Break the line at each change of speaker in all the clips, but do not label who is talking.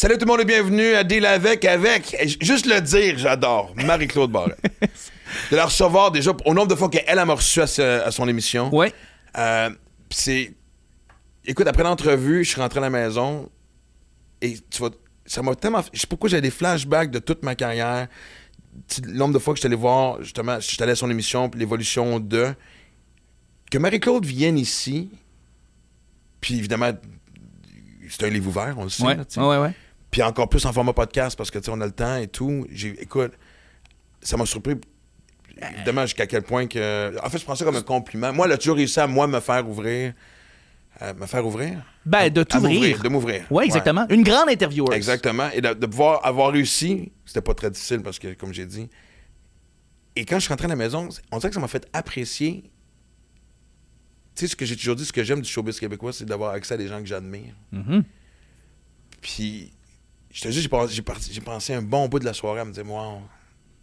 Salut tout le monde et bienvenue à Deal avec, avec, juste le dire, j'adore, Marie-Claude Barrette. de la recevoir déjà, au nombre de fois qu'elle elle m'a reçu à, ce- à son émission.
Ouais.
Euh, pis c'est. Écoute, après l'entrevue, je suis rentré à la maison et tu vas. Ça m'a tellement. Je sais pas pourquoi j'ai des flashbacks de toute ma carrière. Tu- Le nombre de fois que je suis allé voir, justement, je suis allé à son émission, puis l'évolution de. Que Marie-Claude vienne ici, puis évidemment, c'est un livre ouvert, on le sait.
Ouais.
là, tu sais.
ouais, ouais.
Puis encore plus en format podcast parce que tu sais, on a le temps et tout. Écoute, ça m'a surpris évidemment jusqu'à quel point que. En fait, je prends ça comme un compliment. Moi, elle a toujours réussi à moi me faire ouvrir. me faire ouvrir?
Ben, de t'ouvrir.
de m'ouvrir.
Ouais, exactement. Une grande intervieweuse.
Exactement. Et de, de pouvoir avoir réussi, c'était pas très difficile parce que, comme j'ai dit. Et quand je suis rentré à la maison, on dirait que ça m'a fait apprécier. Tu sais, ce que j'ai toujours dit, ce que j'aime du showbiz québécois, c'est d'avoir accès à des gens que j'admire.
Mhm.
Puis, je te dis, j'ai pensé, j'ai pensé un bon bout de la soirée à me dire, wow,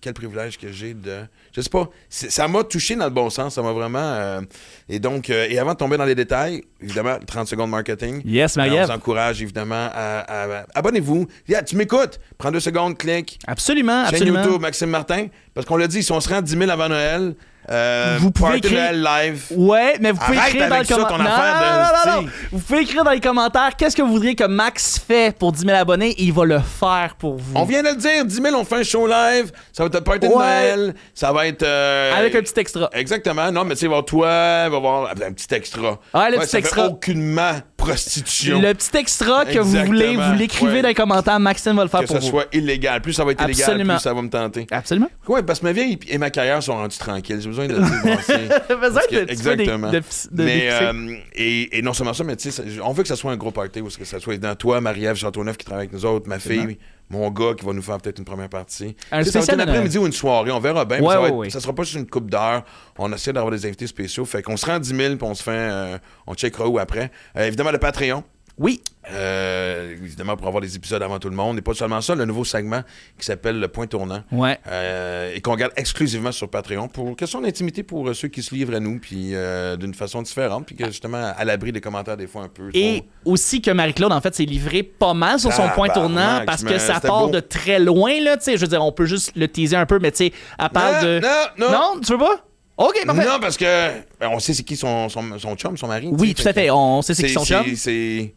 quel privilège que j'ai de. Je sais pas, ça m'a touché dans le bon sens, ça m'a vraiment. euh, et donc, euh, et avant de tomber dans les détails, évidemment, 30 secondes marketing.
Yes,
Euh, on vous encourage évidemment à. à- à- Abonnez-vous. Yeah, tu m'écoutes. Prends deux secondes, clique.
Absolument,
Chaîne
absolument.
YouTube, Maxime Martin. Parce qu'on l'a dit, si on se rend 10 000 avant Noël, euh,
Vous pouvez écrire-
live.
Ouais, mais vous pouvez
Arrête
écrire dans le
avec ça, ton
commentaire.
affaire de-
non, non, non, non.
t'sais.
Vous pouvez écrire dans les commentaires qu'est-ce que vous voudriez que Max fait pour 10 000 abonnés et il va le faire pour vous.
On vient de le dire, 10 000, on fait un show live. Ça va être un party de
Ouais.
Noël. Ça va être. euh,
Avec un petit extra.
Exactement. Non, mais tu sais, avoir toi, il va y avoir un petit extra.
Ouais, le petit
ça fait
extra.
aucunement prostitution.
Le petit extra que vous voulez, vous l'écrivez
Ouais.
dans les commentaires, Maxime va le faire
que
pour vous.
soit illégal. Plus ça va être illégal, plus ça va me tenter.
Absolument.
Oui, parce que ma vie et ma carrière sont rendues tranquilles. Besoin de débrasser.
besoin
Parce que-
de- tu vois, des-
exactement.
de- de-
mais, euh, et, et non seulement ça, mais tu sais, on veut que ça soit un gros party où que ça soit dans toi, Marie-Ève Châteauneuf qui travaille avec nous autres, ma fille, mon gars qui va nous faire peut-être une première partie.
Un
ça va être un
de
après-midi ou une soirée, on verra bien. mais ça, va
ouais,
être-
ouais.
ça sera pas juste une coupe d'heures. On essaie d'avoir des invités spéciaux. Fait qu'on se rend à 10 000 puis on se fait. euh, on checkera où après. Euh, évidemment, le Patreon.
Oui.
Euh, évidemment, pour avoir des épisodes avant tout le monde. Et pas seulement ça, le nouveau segment qui s'appelle Le Point Tournant.
Ouais.
Euh, et qu'on garde exclusivement sur Patreon pour question d'intimité pour euh, ceux qui se livrent à nous, puis d'une façon différente, puis que justement à l'abri des commentaires des fois un peu.
Et
trop-
aussi que Marie-Claude, en fait, s'est livrée pas mal sur son point tournant parce que ça part
beau.
de très loin, là. Tu sais, je veux dire, on peut juste le teaser un peu, mais tu sais, parle
non,
de.
non, non,
tu veux pas? Ok, parfait.
Non, parce que ben, on sait c'est qui son, son, son chum, son mari.
oui, tout à fait. On sait c'est qui son chum.
C'est.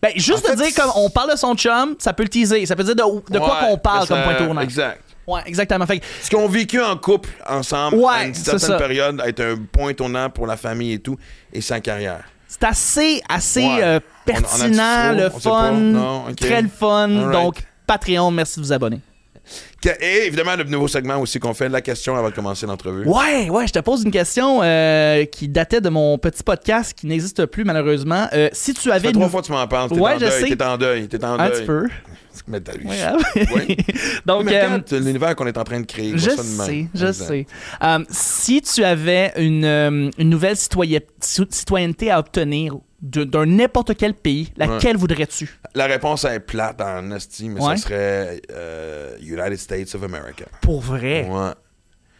Ben, juste
En
de
fait,
dire comme on parle de son chum, ça peut le teaser. Ça peut dire de, de quoi qu'on parle
ça-
comme point tournant.
Exact.
Ouais, exactement. Fait que,
Ce qu'on a vécu en couple ensemble
Ouais,
à une certaine
ça.
période être un point tournant pour la famille et tout, et sa carrière.
c'est assez, assez
Ouais.
euh,
On- on a-tu
pertinent, le fun.
Non.
Très le fun.
Alright.
Donc, Patreon, merci de vous abonner.
Et évidemment, le nouveau segment aussi qu'on fait, la question avant de commencer l'entrevue.
Ouais, ouais, je te pose une question euh, qui datait de mon petit podcast qui n'existe plus malheureusement. Euh, si tu
Ça
avais
fait
une
trois fois que tu m'en parles. T'es
Ouais,
en
je
deuil,
sais.
T'es en deuil. T'es en
un
deuil.
petit peu.
Mais t'as ça. Oui.
Donc,
Mais
euh,
l'univers qu'on est en train de créer.
je
ça
sais, je
Exact.
sais. Euh, si tu avais une, une nouvelle citoyen- ci- citoyenneté à obtenir d'un n'importe quel pays, laquelle voudrais-tu?
La réponse est plate en esti, mais
Ouais.
ça serait euh, United States of America.
Pour vrai?
Ouais.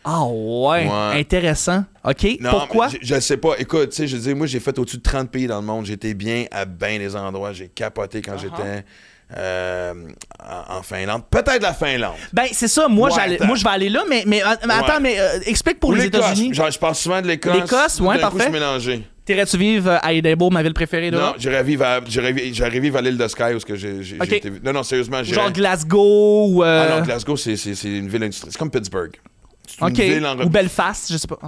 Ah ouais,
Ouais.
intéressant. OK,
Non,
pourquoi?
Je, je sais pas. Écoute, tu sais, je dis, moi, j'ai fait au-dessus de 30 pays dans le monde. J'étais bien à bien des endroits. J'ai capoté quand
Uh-huh.
j'étais euh, en, en Finlande. Peut-être la Finlande.
Ben, c'est ça, moi,
Ouais,
moi je vais aller là, mais, mais, mais attends, mais euh, explique pour
Ou
les. États-Unis.
Genre, je parle souvent de l'Écosse.
L'Écosse, ouais,
d'un coup,
parfait. T'irais-tu vivre à Edinburgh, ma ville préférée, là?
Non, j'irais vivre à, j'irais j'irais vivre à l'île de Skye où que j'ai, j'ai,
Ok.
j'ai été- Non, non, sérieusement, j'irais...
Genre Glasgow ou. euh,
Ah non, Glasgow, c'est, c'est, c'est une ville industrielle. C'est comme Pittsburgh. C'est une ville en...
Ou Belfast, je sais pas.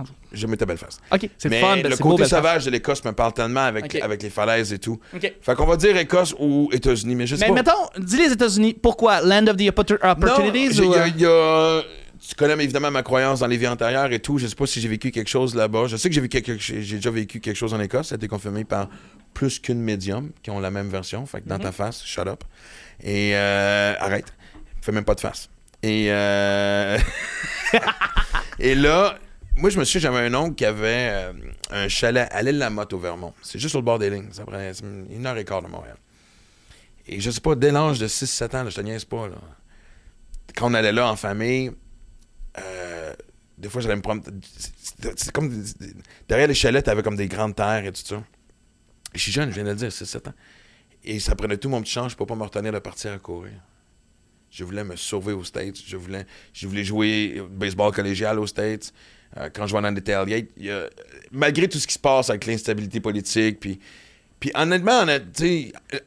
Mis ta Belfast.
OK, c'est le
Mais
fun.
le
c'est beau,
côté
Belfast.
sauvage de l'Écosse me parle tellement avec, avec les falaises et tout.
OK.
Fait qu'on va dire Écosse ou États-Unis, mais je sais
Mais
pas.
mettons, dis les États-unis, pourquoi? Land of the opportu-
Non,
Opportunities
j'ai-
ou.
il y a-
euh,
il y a- Tu connais évidemment ma croyance dans les vies antérieures et tout. Je sais pas si j'ai vécu quelque chose là-bas. Je sais que j'ai vécu quelque- j'ai déjà vécu quelque chose en Écosse. Ça a été confirmé par plus qu'une médium qui ont la même version. Fait que dans
Mhm.
ta face, shut up. Et euh, arrête. Fais même pas de face. Et euh, et là, moi je me suis, j'avais un oncle qui avait euh, un chalet à l'île La Motte au Vermont. C'est juste sur le bord des lignes. Ça prend c'est une heure et quart de Montréal. Et je sais pas, dès l'âge de 6-7 ans, là, je te niaise pas, là. Quand on allait là en famille, euh, des fois, j'allais me prendre. C'est c'est comme. Derrière les chalets, t'avais comme des grandes terres et tout ça. Je suis jeune, je viens de le dire, 6-7 ans. Et ça prenait tout mon petit change pour pas me retenir de partir à courir. Je voulais me sauver aux States. Je voulais, je voulais jouer baseball collégial aux States. Euh, quand je vais y a- malgré tout ce qui se passe avec l'instabilité politique, puis, puis honnêtement,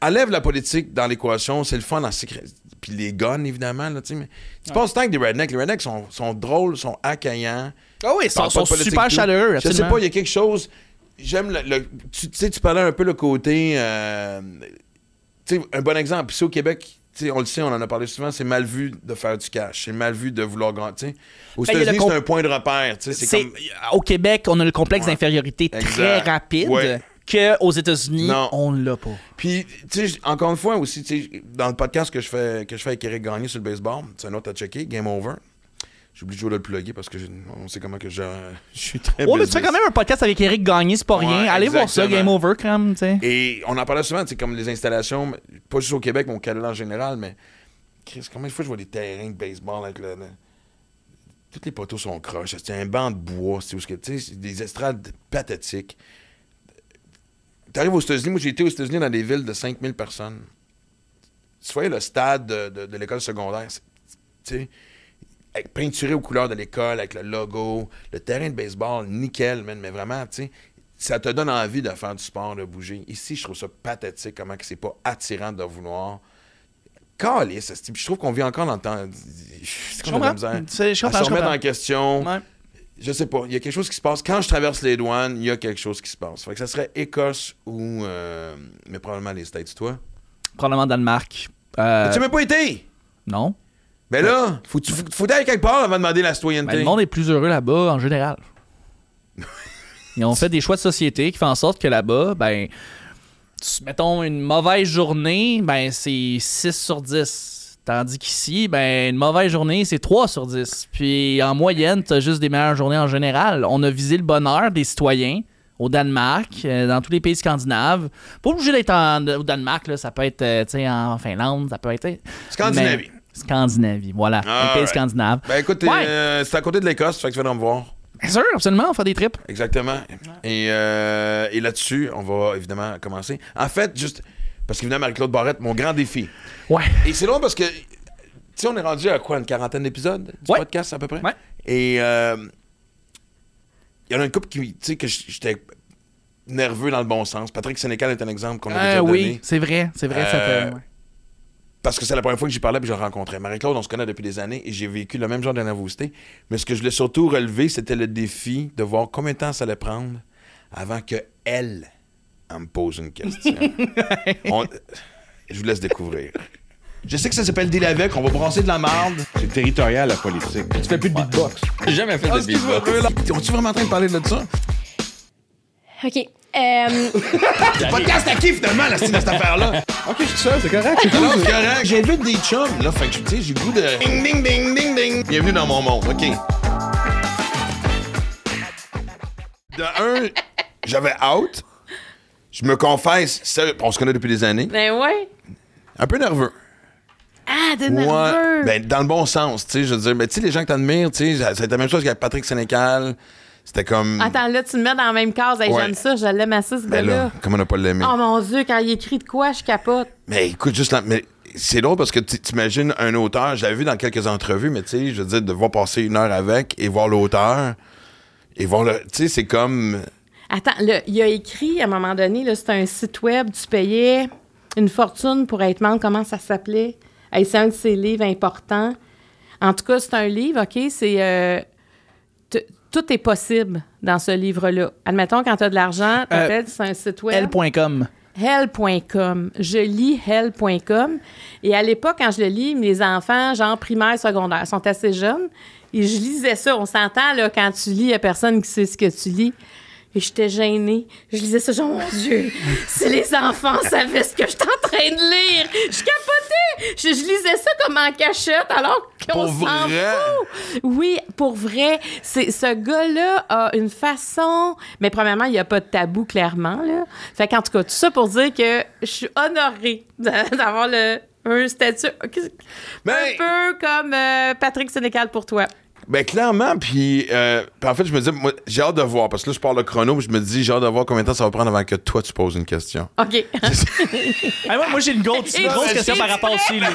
enlève la politique dans l'équation, c'est le fun en secret. Puis les guns, évidemment, là, tu sais, mais tu passes le temps avec des rednecks. Les rednecks sont, sont drôles, sont accueillants.
Ah oui, ils sont, sont super chaleureux.
Je sais
absolument.
pas, il y a quelque chose. J'aime le. le- tu sais, tu parlais un peu le côté. euh, tu sais, un bon exemple. Ici au Québec, tu sais, on le sait, on en a parlé souvent, c'est mal vu de faire du cash. C'est mal vu de vouloir gagner. Aux
Ben,
États-Unis, c'est un point de repère. sais, C'est
C'est-
comme.
Au Québec, on a le complexe
Ouais.
d'infériorité très rapide
Ouais.
Que aux États-Unis,
Non.
on l'a pas.
Puis, tu sais, encore une fois aussi, tu sais, dans le podcast que je fais, que je fais avec Eric Gagné sur le baseball, c'est un autre à checker, Game Over. J'oublie toujours de le plugger parce que on sait comment que je, je suis très
Oh, mais tu fais quand même un podcast avec Eric Gagné, c'est pas
Ouais,
rien. Allez voir ça. Game Over, quand même, tu sais.
Et on en parlait souvent, c'est comme les installations, pas juste au Québec, mais au Canada en général, mais Chris, combien de fois je vois des terrains de baseball avec le. Toutes les poteaux sont croches. C'est un banc de bois. Tu sais, c'est des estrades pathétiques. T'arrives aux États-Unis, moi j'ai été aux États-Unis dans des villes de 5000 personnes. Tu voyais le stade de, de- de l'école secondaire, tu sais, peinturé aux couleurs de l'école, avec le logo, le terrain de baseball, nickel, man, mais vraiment, tu sais, ça te donne envie de faire du sport, de bouger. Ici, je trouve ça pathétique, comment que c'est pas attirant de vouloir. Esti. Puis je trouve qu'on vit encore dans le temps. C'est de la misère.
Je
À se remettre en question.
Ouais.
Je sais pas. Il y a quelque chose qui se passe. Quand je traverse les douanes, il y a quelque chose qui se passe. Fait que ça serait Écosse ou. euh, mais probablement les States, toi?
Probablement Danemark. Euh,
Tu n'as même pas été!
non.
Mais là, faut, tu, faut, faut aller quelque part avant de demander la citoyenneté.
Ben, le monde est plus heureux là-bas en général. Ils ont fait des choix de société qui font en sorte que là-bas, ben, tu- mettons une mauvaise journée, ben c'est 6 sur 10. Tandis qu'ici, ben une mauvaise journée, c'est 3 sur 10. Puis en moyenne, t'as juste des meilleures journées en général. On a visé le bonheur des citoyens au Danemark, euh, dans tous les pays scandinaves. Pas obligé d'être au Danemark, là, ça peut être euh, tu en Finlande, ça peut être.
Scandinavie.
Mais- Scandinavie, voilà.
Ah,
les pays
right.
scandinaves.
Ben écoute,
Ouais.
euh, c'est à côté de l'Écosse, fait que tu viendras me voir.
Bien sûr, absolument, on fait des trips.
Exactement. Et, euh, et là-dessus, on va évidemment commencer. En fait, juste parce qu'évidemment, Marie-Claude Barrette, mon grand défi.
Ouais.
Et c'est drôle parce que, tu sais, on est rendu à quoi, une quarantaine d'épisodes du
Ouais.
podcast à peu près?
Ouais.
Et euh, il y en a une couple qui, tu sais, que j'étais nerveux dans le bon sens. Patrick Sénécal est un exemple qu'on a
Euh,
déjà
oui,
donné.
c'est vrai, c'est vrai, ça
Euh,
fait. ouais.
Parce que c'est la première fois que j'y parlais puis je rencontrais. Marie-Claude, on se connaît depuis des années et j'ai vécu le même genre de nervosité. Mais ce que je voulais surtout relever, c'était le défi de voir combien de temps ça allait prendre avant que elle elle me pose une question. On- Je vous laisse découvrir. Je sais que ça s'appelle Deal avec, on va brasser de la marde.
C'est territorial, la politique.
Tu fais plus de beatbox.
J'ai jamais fait de beatbox.
On-tu vraiment en train de parler de ça?
OK. Euh,
Podcast à qui finalement, la style de cette affaire-là?
Ok, je suis seul, c'est correct. c'est
Non,
cool.
c'est correct. J'invite des chums, là. Fait que, tu sais, j'ai le goût de. Ding, ding, ding, ding, ding. Bienvenue dans mon monde, OK. De un, j'avais out. Je me confesse, sérieux, on se connaît depuis des années.
ben ouais.
Un peu nerveux.
Ah,
Moi,
nerveux.
ben, dans le bon sens, tu sais, je veux dire, mais tu sais, les gens que t'admires, tu sais, c'était la même chose qu'avec Patrick Sénécal. C'était comme.
Attends, là, tu me mets dans la même case. Hey,
Ouais.
J'aime ça, je l'aime assez, ce
ben
gars-là.
là, comment ne pas l'aimer?
Oh mon Dieu, quand il écrit de quoi, je capote.
Mais écoute, juste là, mais c'est drôle parce que tu t'imagines un auteur, je l'avais vu dans quelques entrevues, mais tu sais, je veux dire, de voir passer une heure avec et voir l'auteur et voir le. Tu sais, c'est comme.
Attends, là, il a écrit à un moment donné, là, c'était un site web, tu payais une fortune pour être membre, comment ça s'appelait? Hey, c'est un de ses livres importants. En tout cas, c'est un livre, OK? C'est. euh, tout est possible dans ce livre-là. Admettons, quand tu as de l'argent, t'appelles, c'est un site web.
L.com.
Hell.com. Je lis Hell.com. Et à l'époque, quand je le lis, mes enfants, genre primaire, secondaire, sont assez jeunes. Et je lisais ça. On s'entend, là, quand tu lis, il n'y a personne qui sait ce que tu lis. Et j'étais gênée. Je lisais ça, genre, mon Dieu, si les enfants savaient ce que je suis en train de lire, je capotais. Je, je lisais ça comme en cachette, alors qu'on s'en fout. Oui, pour vrai. C'est, ce gars-là a une façon. Mais premièrement, il n'y a pas de tabou, clairement. Là. Fait qu'en tout cas, tout ça pour dire que je suis honorée d'a- d'avoir le, un statut un
Ben-
peu comme euh, Patrick Sénécal pour toi.
Ben, clairement, puis euh, puis en fait, je me dis, moi, j'ai hâte de voir, parce que là, je parle le chrono, puis je me dis, j'ai hâte de voir combien de temps ça va prendre avant que toi, tu poses une question.
OK.
Ah, moi, moi, j'ai une grosse, une grosse
Et-
question par rapport aussi. là.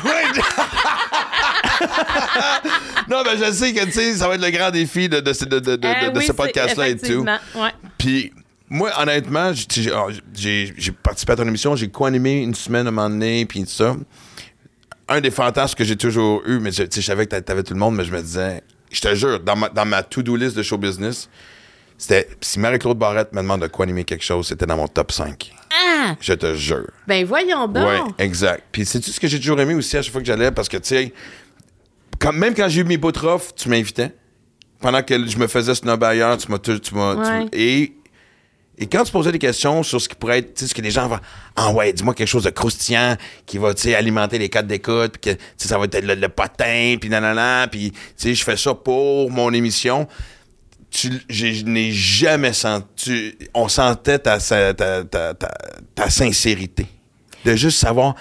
non, ben, je sais que, tu sais, ça va être le grand défi de, de, ce- de, de, de-
Euh,
de
oui,
ce podcast-là et tout.
ouais.
Puis, moi, honnêtement, j'ai- j'ai participé à ton émission, j'ai co-animé une semaine à un moment donné, puis tout ça. Un des fantasmes que j'ai toujours eu, mais je, tu sais, je savais que t'a- t'avais tout le monde, mais je me disais, je te jure, dans ma, dans ma to-do list de show business, c'était, si Marie-Claude Barrette me demande de co-animer quelque chose, c'était dans mon top 5.
Ah!
Je te jure.
Ben voyons donc.
Ouais, exact. Puis c'est-tu ce que j'ai toujours aimé aussi à chaque fois que j'allais, parce que, tu sais, quand- même quand j'ai eu mes bouts tu m'invitais. Pendant que je me faisais snob ailleurs, tu m'as... Tu, tu et, et quand tu posais des questions sur ce qui pourrait être, ce que les gens vont... Ah ouais, dis-moi quelque chose de croustillant qui va, tu alimenter les codes d'écoute, puis que, ça va être le, le potin, puis nanana, puis, tu je fais ça pour mon émission. Tu, je n'ai jamais senti... On sentait ta, ta, ta, ta, sincérité. De juste savoir...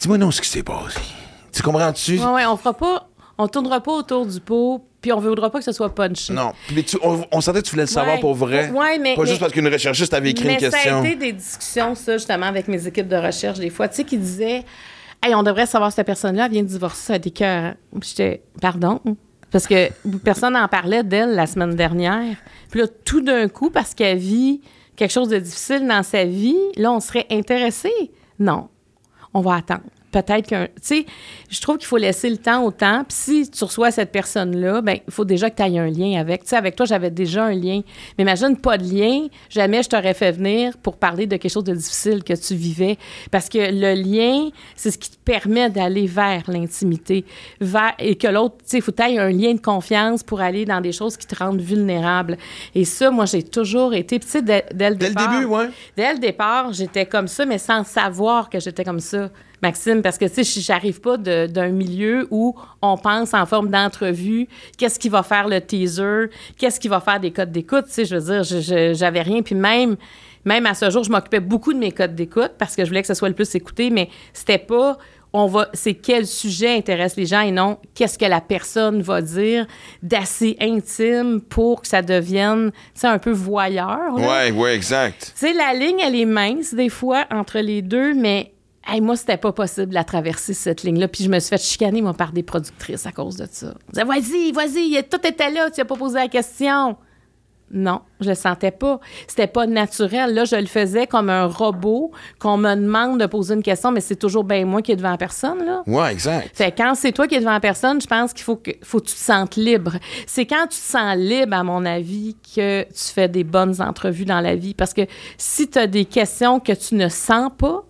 Dis-moi non ce qui s'est passé. Tu comprends-tu?
Ouais, on fera pas. On tournera pas autour du pot, puis on voudra pas que ce soit punché.
Non. Puis tu- on, on sentait que tu voulais le savoir
Ouais.
pour vrai.
Ouais, mais-
Pas juste parce qu'une recherchiste avait écrit
Mais
une question.
ça a été des discussions, ça, justement, avec mes équipes de recherche, des fois, tu sais, qui disaient Hey, on devrait savoir cette personne-là, vient de divorcer, ça a des cœurs. J'étais Pardon? Parce que personne n'en parlait d'elle la semaine dernière. Puis là, tout d'un coup, parce qu'elle vit quelque chose de difficile dans sa vie, là, on serait intéressé. Non. On va attendre. Peut-être qu'un. Tu sais, je trouve qu'il faut laisser le temps au temps. Puis si tu reçois cette personne-là, ben il faut déjà que tu aies un lien avec. Tu sais, avec toi, j'avais déjà un lien. Mais imagine pas de lien. Jamais je t'aurais fait venir pour parler de quelque chose de difficile que tu vivais. Parce que le lien, c'est ce qui te permet d'aller vers l'intimité. Vers, et que l'autre, tu sais, il faut que tu aies un lien de confiance pour aller dans des choses qui te rendent vulnérable. Et ça, moi, j'ai toujours été. Puis tu sais, dès, dès le
Dès le
départ.
début, ouais.
Dès le départ, j'étais comme ça, mais sans savoir que j'étais comme ça, Maxime, parce que, tu sais, j'arrive pas d'un milieu où on pense en forme d'entrevue, qu'est-ce qui va faire le teaser, qu'est-ce qui va faire des codes d'écoute, tu sais, je veux dire, j'avais rien, puis même... Même à ce jour, je m'occupais beaucoup de mes codes d'écoute parce que je voulais que ce soit le plus écouté, mais c'était pas on va c'est quel sujet intéresse les gens et non qu'est-ce que la personne va dire d'assez intime pour que ça devienne tu sais un peu voyeur. là.
Ouais, ouais, exact.
Tu sais, la ligne, elle est mince des fois entre les deux, mais hey, moi, c'était pas possible de la traverser, cette ligne-là. Puis je me suis fait chicaner, moi, par des productrices à cause de ça. Disaient, vas-y, vas-y, tout était là, tu n'as pas posé la question. Non, je le sentais pas. C'était pas naturel. Là, je le faisais comme un robot qu'on me demande de poser une question, mais c'est toujours bien moi qui est devant la personne, là.
Ouais, exact.
Fait que quand c'est toi qui es devant la personne, je pense qu'il faut que, faut que tu te sentes libre. C'est quand tu te sens libre, à mon avis, que tu fais des bonnes entrevues dans la vie. Parce que si tu as des questions que tu ne sens pas,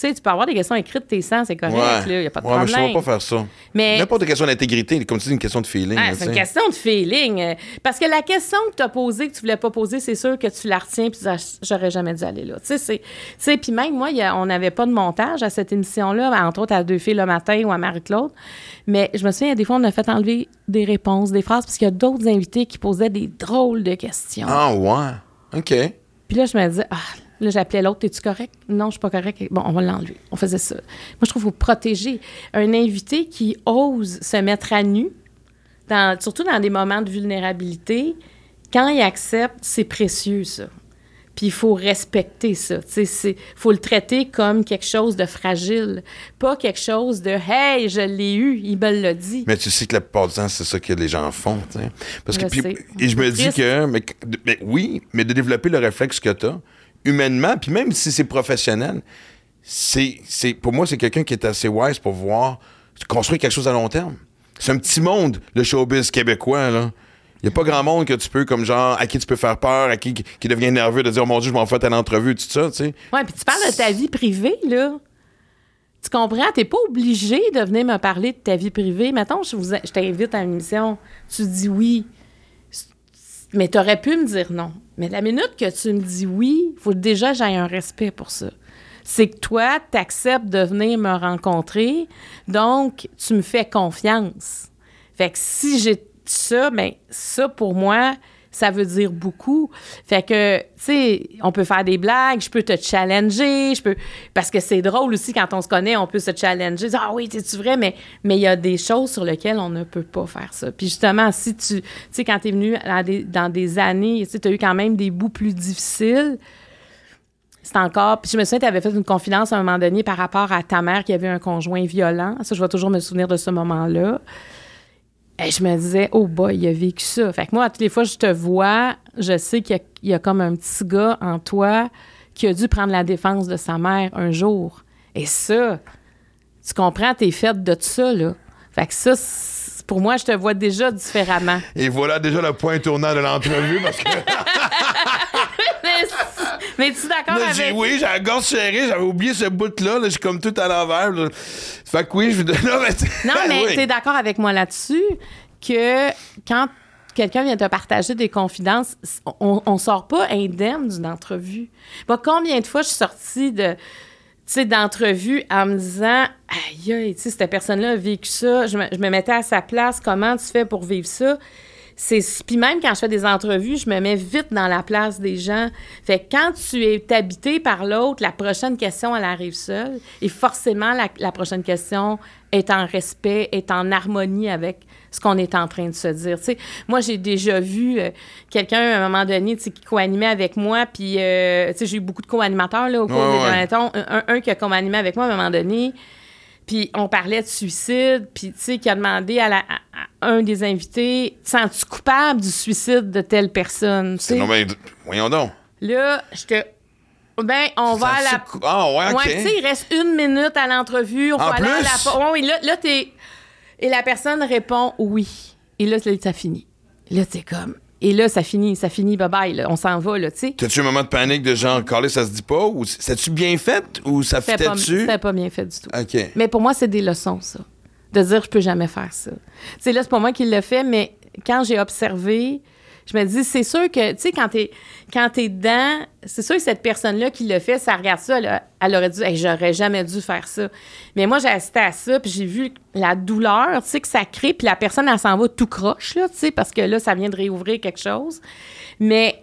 sais, tu peux avoir des questions écrites, tes sens, c'est correct,
ouais.
il n'y a pas de
ouais, mais je ne
problème.
pas faire ça.
Mais-
N'importe question d'intégrité, comme tu dis, une question de feeling.
Ah, c'est
tu
une question de feeling. Euh, Parce que la question que tu as posée, que tu voulais pas poser, c'est sûr que tu la retiens puis tu dis, j'aurais jamais dû aller là. Tu sais, tu puis même moi, il y a- on n'avait pas de montage à cette émission-là, entre autres à Deux filles le matin ou à Marie-Claude. Mais je me souviens, des fois, on a fait enlever des réponses, des phrases, parce qu'il y a d'autres invités qui posaient des drôles de questions.
Ah, ouais. OK.
Puis là, je me disais, ah, là, j'appelais l'autre, es-tu correct? Non, je suis pas correct. Bon, on va l'enlever. On faisait ça. Moi, je trouve qu'il faut protéger un invité qui ose se mettre à nu, dans, surtout dans des moments de vulnérabilité. Quand il accepte, c'est précieux, ça. Puis il faut respecter ça. Il faut le traiter comme quelque chose de fragile, pas quelque chose de Hey, je l'ai eu, il me l'a dit.
Mais tu sais que la plupart du temps, c'est ça que les gens font. tu sais. Parce que, puis- et je me dis que, mais, mais oui, mais de développer le réflexe que tu as, humainement, puis même si c'est professionnel, c'est, c'est, pour moi, c'est quelqu'un qui est assez wise pour voir construire quelque chose à long terme. C'est un petit monde, le showbiz québécois, là. Il n'y a pas grand monde que tu peux, comme genre, à qui tu peux faire peur, à qui qui devient nerveux de dire, oh mon Dieu, je m'en fais à l'entrevue, tout ça, tu sais.
Ouais, puis tu parles de ta vie privée, là. Tu comprends? T'es pas obligé de venir me parler de ta vie privée. Mettons, je, vous, je t'invite à une émission, tu dis oui. Mais tu pu me dire non. Mais la minute que tu me dis oui, il faut déjà que j'aie un respect pour ça. C'est que toi, tu acceptes de venir me rencontrer, donc tu me fais confiance. Fait que si j'ai ça, ben ça pour moi, ça veut dire beaucoup. Fait que, tu sais, on peut faire des blagues, je peux te challenger, je peux. Parce que c'est drôle aussi quand on se connaît, on peut se challenger. Ah oui, c'est-tu vrai? Mais il y a des choses sur lesquelles on ne peut pas faire ça. Puis justement, si tu. Tu sais, quand tu es venu dans des, dans des années, tu as eu quand même des bouts plus difficiles. C'est encore. Puis je me souviens, tu avais fait une confidence à un moment donné par rapport à ta mère qui avait un conjoint violent. Ça, je vais toujours me souvenir de ce moment-là. Et je me disais, oh boy, il a vécu ça. Fait que moi, toutes les fois que je te vois, je sais qu'il y y, a comme un petit gars en toi qui a dû prendre la défense de sa mère un jour. Et ça, tu comprends, t'es faite de ça, là. Fait que ça, pour moi, je te vois déjà différemment.
Et voilà déjà le point tournant de l'entrevue parce que
mais tu es d'accord
Là, j'ai-
avec...
oui, j'ai la gorge serrée, j'avais oublié ce bout-là, là, je suis comme tout à l'envers. là. Fait que oui, je non, mais,
Non, mais
oui.
tu es d'accord avec moi là-dessus que quand quelqu'un vient te partager des confidences, on, on sort pas indemne d'une entrevue. Moi, combien de fois je suis sortie de tu sais, d'entrevue en me disant aïe, aïe, tu sais, cette personne-là a vécu ça, je me, je me mettais à sa place, comment tu fais pour vivre ça? C'est, puis même quand je fais des entrevues, je me mets vite dans la place des gens. Fait que quand tu es habité par l'autre, la prochaine question, elle arrive seule. Et forcément, la, la prochaine question est en respect, est en harmonie avec ce qu'on est en train de se dire. Tu sais, moi, j'ai déjà vu euh, quelqu'un, à un moment donné, qui co-animait avec moi, puis, euh, tu sais, j'ai eu beaucoup de co-animateurs, là, au cours des
ouais.
derniers temps. Un, un qui a co-animé avec moi, à un moment donné, puis on parlait de suicide, puis tu sais, qui a demandé à, la- à- à un des invités, te sens-tu coupable du suicide de telle personne? Sais?
Non, mais voyons donc.
Là, je te... Ben, on va à la...
Ah, ouais, ok.
Ouais, tu sais, il reste une minute à l'entrevue. On
En
va aller à la...
plus?
Ouais, là, là t'es... Et la personne répond oui. Et là, ça finit. Là, t'es comme... Et là, ça finit, ça finit, bye-bye, là. On s'en va, là, tu sais.
T'as-tu un moment de panique de genre, calé, ça se dit pas? Ou c'est-tu bien fait? Ou ça
pas,
fitait-tu?
c'était pas bien fait du tout.
OK.
Mais pour moi, c'est des leçons, ça. De dire, je peux jamais faire ça. Tu sais, là, c'est pas moi qui le fait, mais quand j'ai observé, je me dis, c'est sûr que, tu sais, quand t'es, quand t'es dedans, c'est sûr que cette personne-là qui le fait, ça regarde ça, elle, aurait dit, Hey, j'aurais jamais dû faire ça. Mais moi, j'ai assisté à ça, puis j'ai vu la douleur, tu sais, que ça crée, puis la personne, elle s'en va tout croche, là, tu sais, parce que là, ça vient de réouvrir quelque chose. Mais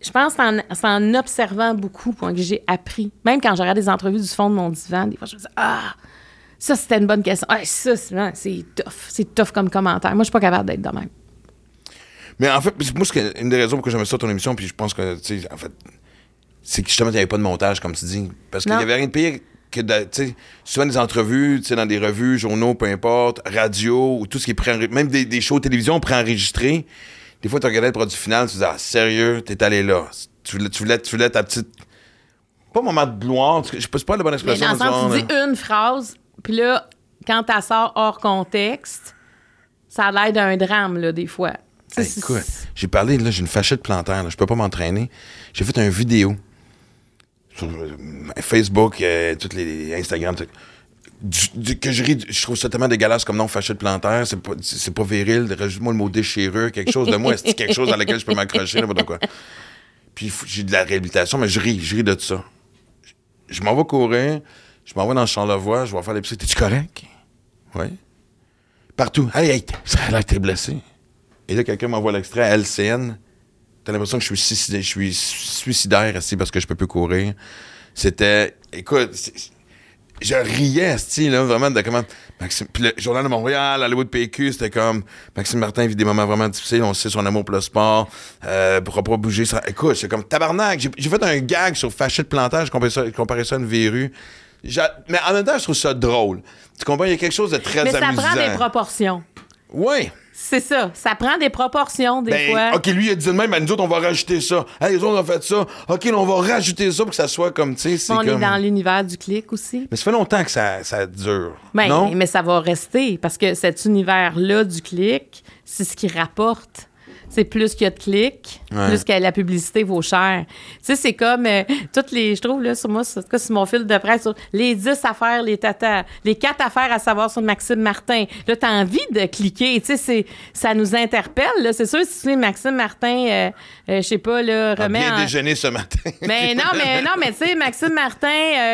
je pense que c'est en, observant beaucoup que j'ai appris. Même quand je des entrevues du fond de mon divan, des fois, je me dis Ah, ça, c'était une bonne question. Ah, ça, c'est c'est tough. C'est tough comme commentaire. Moi, je suis pas capable d'être de même.
Mais en fait, moi, ce que- une des raisons pour que j'aimais ça ton émission, puis je pense que, tu sais, en fait, c'est que justement, il n'y avait pas de montage, comme tu dis. Parce qu'il n'y avait rien de pire que, tu sais, souvent des entrevues, tu sais, dans des revues, journaux, peu importe, radio, ou tout ce qui est pré même des, des shows de télévision préenregistrés. Des fois, tu regardais le produit final, tu disais, ah, sérieux, t'es allé là. Tu voulais, tu voulais, tu voulais ta petite. Pas moment de gloire, je sais pas, c'est pas la bonne
Mais
expression.
dans le sens,
disons,
tu dis une phrase, puis là, quand tu sors hors contexte, ça a l'air d'un drame, là, des fois.
Hey, écoute, j'ai parlé, là, j'ai une fachette plantaire, là, je peux pas m'entraîner. J'ai fait une vidéo sur euh, Facebook, euh, toutes les Instagram, tout- du- du- que je ris, je trouve ça tellement dégueulasse comme nom fachette plantaire, c'est pas, c'est pas viril, rajoute-moi le mot déchireux, quelque chose de moi, c'est quelque chose dans lequel je peux m'accrocher, n'importe quoi. Puis j'ai de la réhabilitation, mais je ris, je ris de ça. Je, je m'en vais courir, je m'en vais dans le champ de voix, je vais faire l'épicerie. T'es-tu correct? Oui. Partout. Hey, hey, ça a l'air que t'es blessé. Et là, quelqu'un m'envoie l'extrait à LCN. T'as l'impression que je suis, suicidaire, je suis suicidaire ici parce que je peux plus courir. C'était. Écoute, je riais, esti, là, vraiment, de comment. Maxime, puis le Journal de Montréal, Hollywood PQ, c'était comme. Maxime Martin vit des moments vraiment difficiles, on sait son amour pour le sport, euh, pourra pas bouger. Ça. Écoute, c'est comme tabarnak. J'ai fait un gag sur Fâché de plantage, je comparais ça, ça à une verrue. Mais en même temps, je trouve ça drôle. Tu comprends? Il y a quelque chose de très
Mais ça
amusant.
prend des proportions.
Oui.
C'est ça. Ça prend des proportions, des
Ben,
fois.
OK, lui, il a dit de même, nous autres, on va rajouter ça. Hey, les autres, on a fait ça. OK, là, on va rajouter ça pour que ça soit comme, tu sais, c'est
on
comme...
est dans l'univers du clic aussi.
Mais ça fait longtemps que ça, ça dure.
Ben,
non?
mais ça va rester parce que cet univers-là du clic, c'est ce qui rapporte. C'est plus qu'il y a de clics,
Ouais.
plus que la publicité vaut cher. Tu sais, c'est comme euh, toutes les, je trouve, là, sur moi, cas, sur mon fil de presse, sur les 10 affaires, les tatas, les 4 affaires à savoir sur Maxime Martin. Là, t'as envie de cliquer. Tu sais, ça nous interpelle, là. C'est sûr, si tu sais, Maxime Martin, euh, euh, je sais pas, là,
a
remet
bien
en...
déjeuné ce matin.
Mais non, mais non, mais tu sais, Maxime Martin,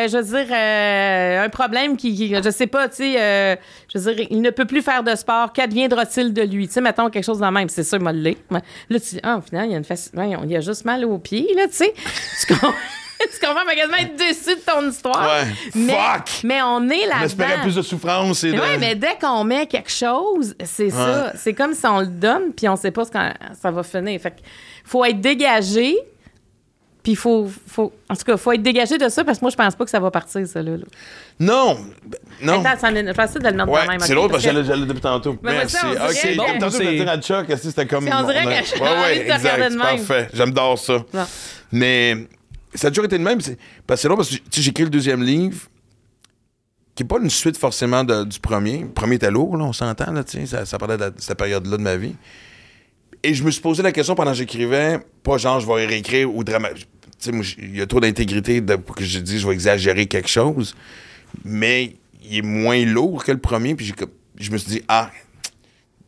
je veux dire, un problème qui, qui- je sais pas, tu sais, je veux dire, il ne peut plus faire de sport. Qu'adviendra-t-il de lui? Tu sais, mettons quelque chose de même. C'est sûr, moi, le Ouais. Là, tu dis, ah, au final, il y a une face... il y a juste mal aux pieds, là, tu sais. Tu comprends? tu comprends? Quasiment être déçu de ton histoire.
Ouais.
Mais,
Fuck!
mais on est
On espérait
là-dedans.
plus de souffrance et de...
Oui, mais dès qu'on met quelque chose, c'est ça. C'est comme si on le donne, puis on sait pas ce quand ça va finir. Fait que faut être dégagé, puis il faut, faut... En tout cas, faut être dégagé de ça, parce que moi, je pense pas que ça va partir, ça, là.
Non! Non!
Attends, ça en est- je pense de le mettre
Ouais,
même.
c'est l'autre parce que j'allais depuis tantôt.
Mais ça,
Merci. OK, comme tantôt, je
C'est-
vais dire à Chuck que c'était comme...
C'est- on dirait
a-
que j'ai
Ouais, ouais, exact, c'est parfait. J'adore ça.
Bon.
Mais ça a toujours été le même. c'est- Parce que c'est long parce que j'ai écrit le deuxième livre qui n'est pas une suite forcément de- du premier. Le premier était lourd, là, on s'entend, là, ça, ça parlait de, la- de cette période-là de ma vie. Et je me suis posé la question pendant que j'écrivais, pas genre je vais réécrire ou dramatiser. Il y a trop d'intégrité de- pour que je dise je vais exagérer quelque chose, mais il est moins lourd que le premier. Puis je me suis dit, ah,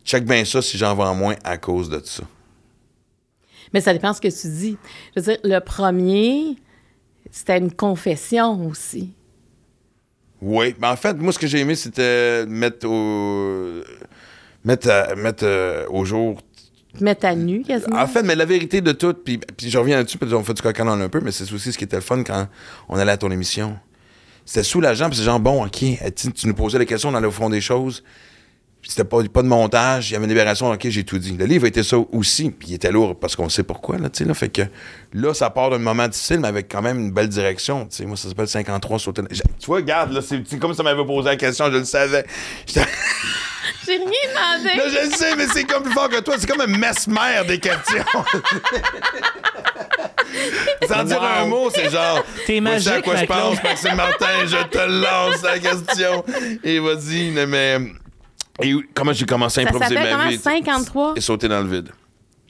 check bien ça si j'en vends moins à cause de ça.
Mais ça dépend ce que tu dis. Je veux dire, le premier, c'était une confession aussi.
Oui, mais en fait, moi, ce que j'ai aimé, c'était mettre au. mettre, à- mettre euh, au jour.
Mettre à nu.
En fait, mais la vérité de tout, puis, puis je reviens là-dessus, parce qu'on fait du coq un peu, mais c'est aussi ce qui était le fun quand on allait à ton émission. C'était soulageant, puis c'est genre, bon, OK, tu, nous posais des questions, on allait au fond des choses. C'était pas, pas de montage, il y avait une libération, OK, j'ai tout dit. Le livre était ça aussi, puis il était lourd parce qu'on sait pourquoi, là, tu sais, là. Fait que là, ça part d'un moment difficile, mais avec quand même une belle direction, tu sais. Moi, ça s'appelle 53 sauter. Tu vois, regarde, là, c'est c'est comme ça m'avait posé la question, je le savais.
J'ai rien demandé.
Là, je le sais, mais c'est comme plus fort que toi. C'est comme un mesmer des questions. Sans dire un mot, c'est genre.
T'es
Voici à
magique,
quoi je pense, Maxime Martin. Je te lance la question. Et vas-y, mais. Et comment j'ai commencé à improviser? ma vie?
53?
Et sauter dans le vide.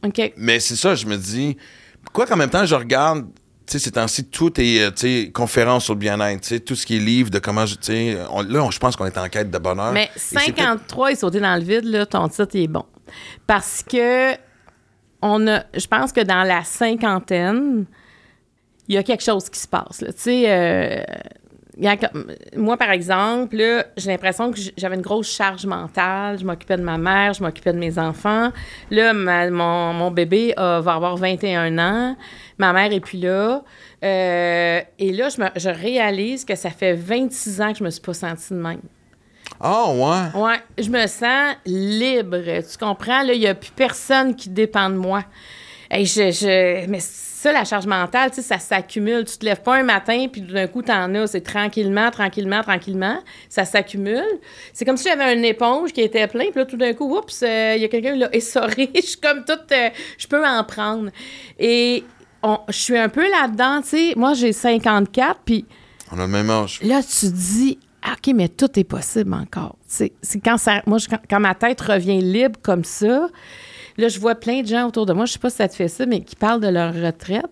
OK.
Mais c'est ça, je me dis. Quoi qu'en même temps, je regarde. Tu sais, ces temps-ci, tout est, euh, tu sais, conférences sur le bien-être, tu sais, tout ce qui est livre de comment, je- tu sais, là, on- je pense qu'on est en quête de bonheur.
Mais
Et c'est peut-être-
53 et sauter dans le vide, là, ton titre est bon. Parce que on a, je pense que dans la cinquantaine, il y a quelque chose qui se passe. là. Tu sais, euh, moi, par exemple, là, j'ai l'impression que j'avais une grosse charge mentale. Je m'occupais de ma mère, je m'occupais de mes enfants. Là, ma- mon, mon bébé euh, va avoir 21 ans. Ma mère est plus là. Euh, et là, je, me- je réalise que ça fait 26 ans que je me suis pas sentie de même.
Ah, ouais.
Ouais, je me sens libre. Tu comprends? Là, il n'y a plus personne qui dépend de moi. Hey, je, je- Mais ça, la charge mentale, tu sais, ça s'accumule. Tu te lèves pas un matin, puis d'un coup, t'en as. C'est tranquillement, tranquillement, tranquillement. Ça s'accumule. C'est comme si j'avais une éponge qui était pleine, puis là, tout d'un coup, oups, euh, il y a quelqu'un qui l'a essoré. je suis comme toute... euh, je peux en prendre. Et on- je suis un peu là-dedans, tu sais. Moi, j'ai 54, puis
On a le même âge.
là, tu te dis, Ah, OK, mais tout est possible encore. C'est c'est quand ça, moi, je- quand, quand ma tête revient libre comme ça, là, je vois plein de gens autour de moi, je sais pas si ça te fait ça, mais qui parlent de leur retraite.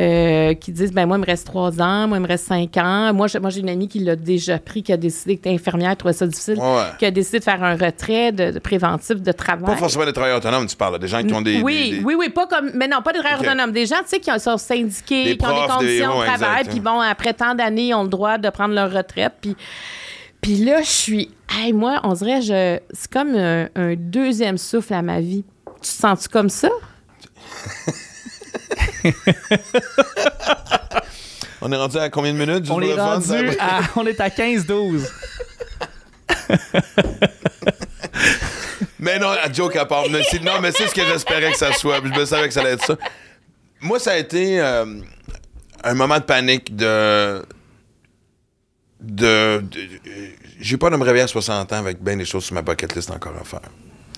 euh, qui disent ben moi il me reste trois ans, moi il me reste cinq ans. Moi j'ai moi j'ai une amie qui l'a déjà pris, qui a décidé que infirmière, trouvait ça difficile,
Ouais,
qui a décidé de faire un retrait de, de préventif de travail.
Pas forcément des travailleurs autonomes, tu parles. Des gens qui ont des.
oui,
des- des-
oui, oui, pas comme. Mais non, pas des travailleurs autonomes. Des gens, tu sais, qui sont syndiqués,
Des
qui ont des conditions de travail, puis
hein.
bon, après tant d'années, ils ont le droit de prendre leur retraite. Puis, puis là, je suis. Hey, moi, on dirait, je, c'est comme un, un deuxième souffle à ma vie. Tu te sens-tu comme ça?
On est rendu à combien de minutes? juste
On est
fun, ça?
à, on est à 15-12.
Mais non, à joke à part. Mais non, mais c'est ce que j'espérais que ça soit. Je me savais que ça allait être ça. Moi, ça a été euh, un moment de panique de. De. J'ai pas de me réveiller à 60 ans avec bien des choses sur ma bucket list encore à faire.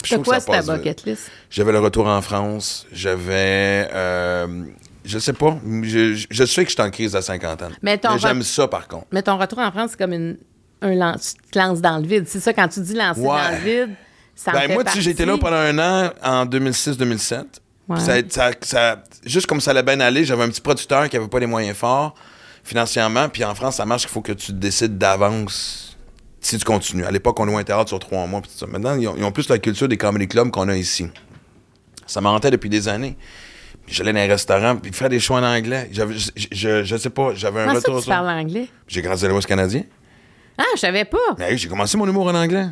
C'est quoi, ta
vite.
bucket list?
J'avais le retour en France. J'avais. euh, je sais pas. Je, je- sais que je suis en crise à 50 ans.
Mais ton
j'aime ça, par contre.
Mais ton retour en France, c'est comme une, un lan- tu te lances dans le vide. C'est ça, quand tu dis lancer
Ouais.
dans le vide, ça en
Ben,
fait
moi, été là pendant un an en 2006-2007.
Ouais.
Ça, ça- ça- juste comme ça allait bien aller, j'avais un petit producteur qui avait pas les moyens forts financièrement. Puis en France, ça marche qu'il faut que tu décides d'avance si tu continues. À l'époque, on louait un théâtre sur trois mois. tout ça. Maintenant, ils ont, ils ont plus la culture des comedy clubs qu'on a ici. Ça m'en hantait depuis des années. J'allais dans les restaurants, puis faire des choix en anglais. Je, je, sais pas, j'avais un
Comment ça,
retour
tu
sur-
parles anglais?
J'ai grandi à l'Ouest canadien.
Ah, je savais pas.
Mais hey, j'ai commencé mon humour en anglais.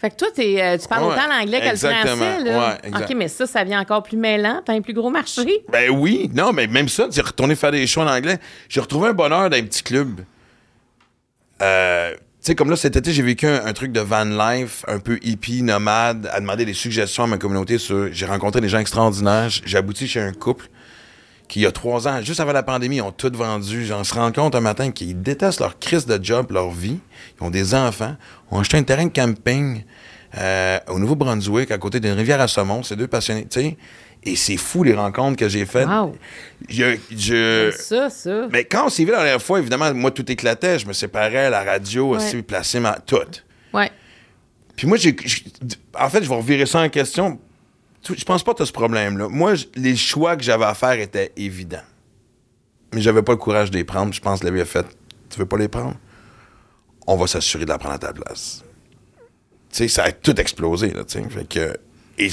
Fait que toi, t'es, euh, tu parles
Ouais,
autant l'anglais que le français, là.
Ouais, exact.
OK, mais ça, ça vient encore plus mêlant. T'as un plus gros marché?
Ben oui, non, mais même ça, j'ai retourné faire des shows en anglais. J'ai retrouvé un bonheur dans un petit club. Euh, tu sais, comme là, cet été, j'ai vécu un, un truc de van life, un peu hippie, nomade, à demander des suggestions à ma communauté sur. J'ai rencontré des gens extraordinaires. J'ai abouti chez un couple qui, il y a trois ans, juste avant la pandémie, ils ont tout vendu. J'en se rends compte un matin qu'ils détestent leur crise de job, leur vie. Ils ont des enfants. Ils ont acheté un terrain de camping euh, au Nouveau-Brunswick, à côté d'une rivière à saumon. C'est deux passionnés, tu sais. Et c'est fou les rencontres que j'ai faites.
Wow.
Je, je-
Ça, ça.
mais quand on s'est vu la dernière fois, évidemment, moi, tout éclatait. Je me séparais, la radio,
Ouais.
aussi, placé ma... tout.
Ouais.
Puis moi, j'ai- En fait, je vais revirer ça en question. Je pense pas que tu as ce problème-là. Moi, les choix que j'avais à faire étaient évidents. Mais j'avais pas le courage de les prendre. Je pense que la vie a fait... Tu veux pas les prendre? On va s'assurer de la prendre à ta place. Tu sais, ça a tout explosé, là, tu sais. Fait que... Et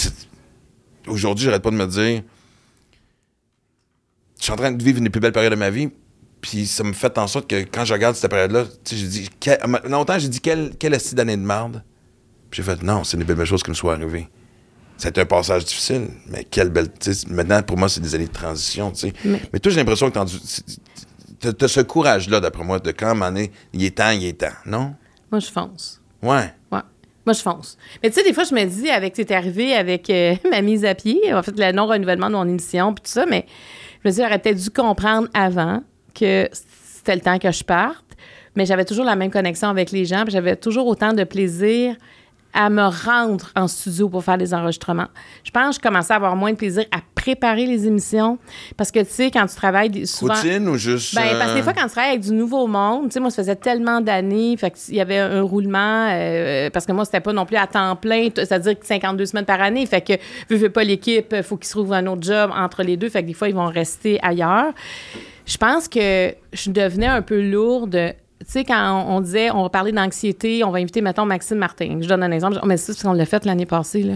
aujourd'hui, j'arrête pas de me dire... Je suis en train de vivre une des plus belles périodes de ma vie. Puis ça me fait en sorte que quand je regarde cette période-là, tu sais, j'ai dit... quel- longtemps, j'ai dit, quelle, quelle d'année de merde? Puis j'ai fait, non, c'est une des belles choses qui me soit arrivée. C'était un passage difficile, mais quelle belle. Maintenant, pour moi, c'est des années de transition. tu sais.
Mais-
Mais, toi, j'ai l'impression que tu as ce courage-là, d'après moi, de quand, moment donné, il est temps, il est temps. Non?
Moi, je fonce.
Ouais.
Ouais. Moi, je fonce. Mais tu sais, des fois, je me dis, avec, c'est arrivé avec euh, ma mise à pied, en fait, le non-renouvellement de mon émission, puis tout ça, mais je me dis, j'aurais peut-être dû comprendre avant que c'était le temps que je parte, mais j'avais toujours la même connexion avec les gens, puis j'avais toujours autant de plaisir à me rendre en studio pour faire des enregistrements. Je pense que je commençais à avoir moins de plaisir à préparer les émissions, parce que, tu sais, quand tu travailles souvent...
Routine ou juste.
Ben, parce que des
euh,
fois, quand tu travailles avec du nouveau monde, tu sais, moi, ça faisait tellement d'années, fait qu'il y avait un roulement, euh, parce que moi, c'était pas non plus à temps plein, c'est-à-dire que 52 semaines par année, fait que, vu, veux pas l'équipe, il faut qu'ils se trouvent un autre job entre les deux, fait que des fois, ils vont rester ailleurs. Je pense que je devenais un peu lourde. Tu sais, quand on, disait, on va parler d'anxiété, on va inviter, mettons, Maxime Martin. Je donne un exemple. Oh, mais c'est parce qu'on l'a fait l'année passée, là.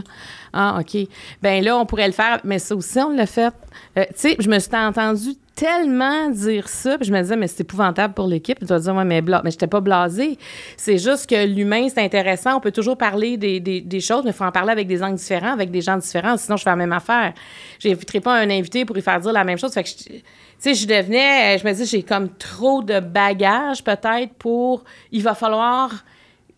Ah, OK. Ben là, on pourrait le faire, mais ça aussi, on l'a fait. Euh, tu sais, je me suis entendu tellement dire ça, puis je me disais, mais c'est épouvantable pour l'équipe. Tu vas dire, ouais, mais, bla... mais j'étais pas blasée. C'est juste que l'humain, c'est intéressant. On peut toujours parler des, choses, mais il faut en parler avec des angles différents, avec des gens différents, sinon je fais la même affaire. J'inviterai pas un invité pour lui faire dire la même chose. Sais, je devenais, je me dis, j'ai comme trop de bagages peut-être pour, il va falloir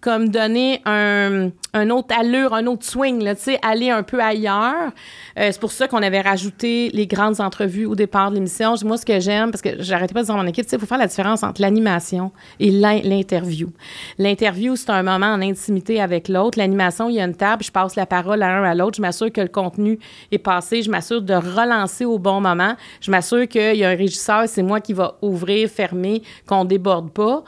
comme donner un, un autre allure, un autre swing, là, aller un peu ailleurs. Euh, c'est pour ça qu'on avait rajouté les grandes entrevues au départ de l'émission. Moi, ce que j'aime, parce que j'arrêtais pas de dire à mon équipe, il faut faire la différence entre l'animation et l'in- l'interview. L'interview, c'est un moment en intimité avec l'autre. L'animation, il y a une table, je passe la parole à un à l'autre, je m'assure que le contenu est passé, je m'assure de relancer au bon moment, je m'assure qu'il y a un régisseur, c'est moi qui va ouvrir, fermer, qu'on déborde pas.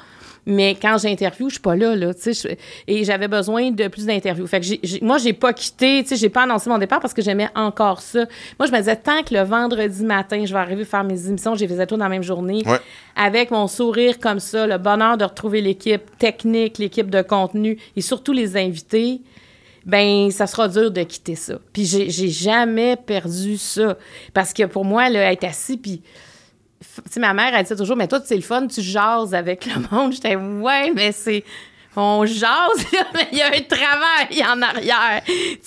Mais quand j'interviewe, je suis pas là, là, tu sais. Et j'avais besoin de plus d'interviews. Fait que j'ai- j'ai- moi, j'ai pas quitté, tu sais, j'ai pas annoncé mon départ parce que j'aimais encore ça. Moi, je me disais, tant que le vendredi matin, je vais arriver à faire mes émissions, je les faisais tout dans la même journée,
Ouais.
avec mon sourire comme ça, le bonheur de retrouver l'équipe technique, l'équipe de contenu et surtout les invités ben ça sera dur de quitter ça. Puis j'ai j'ai jamais perdu ça parce que pour moi là être assis puis ma mère elle disait toujours mais toi c'est le fun tu jases avec le monde. J'étais ouais mais c'est on jase là, mais il y a un travail en arrière.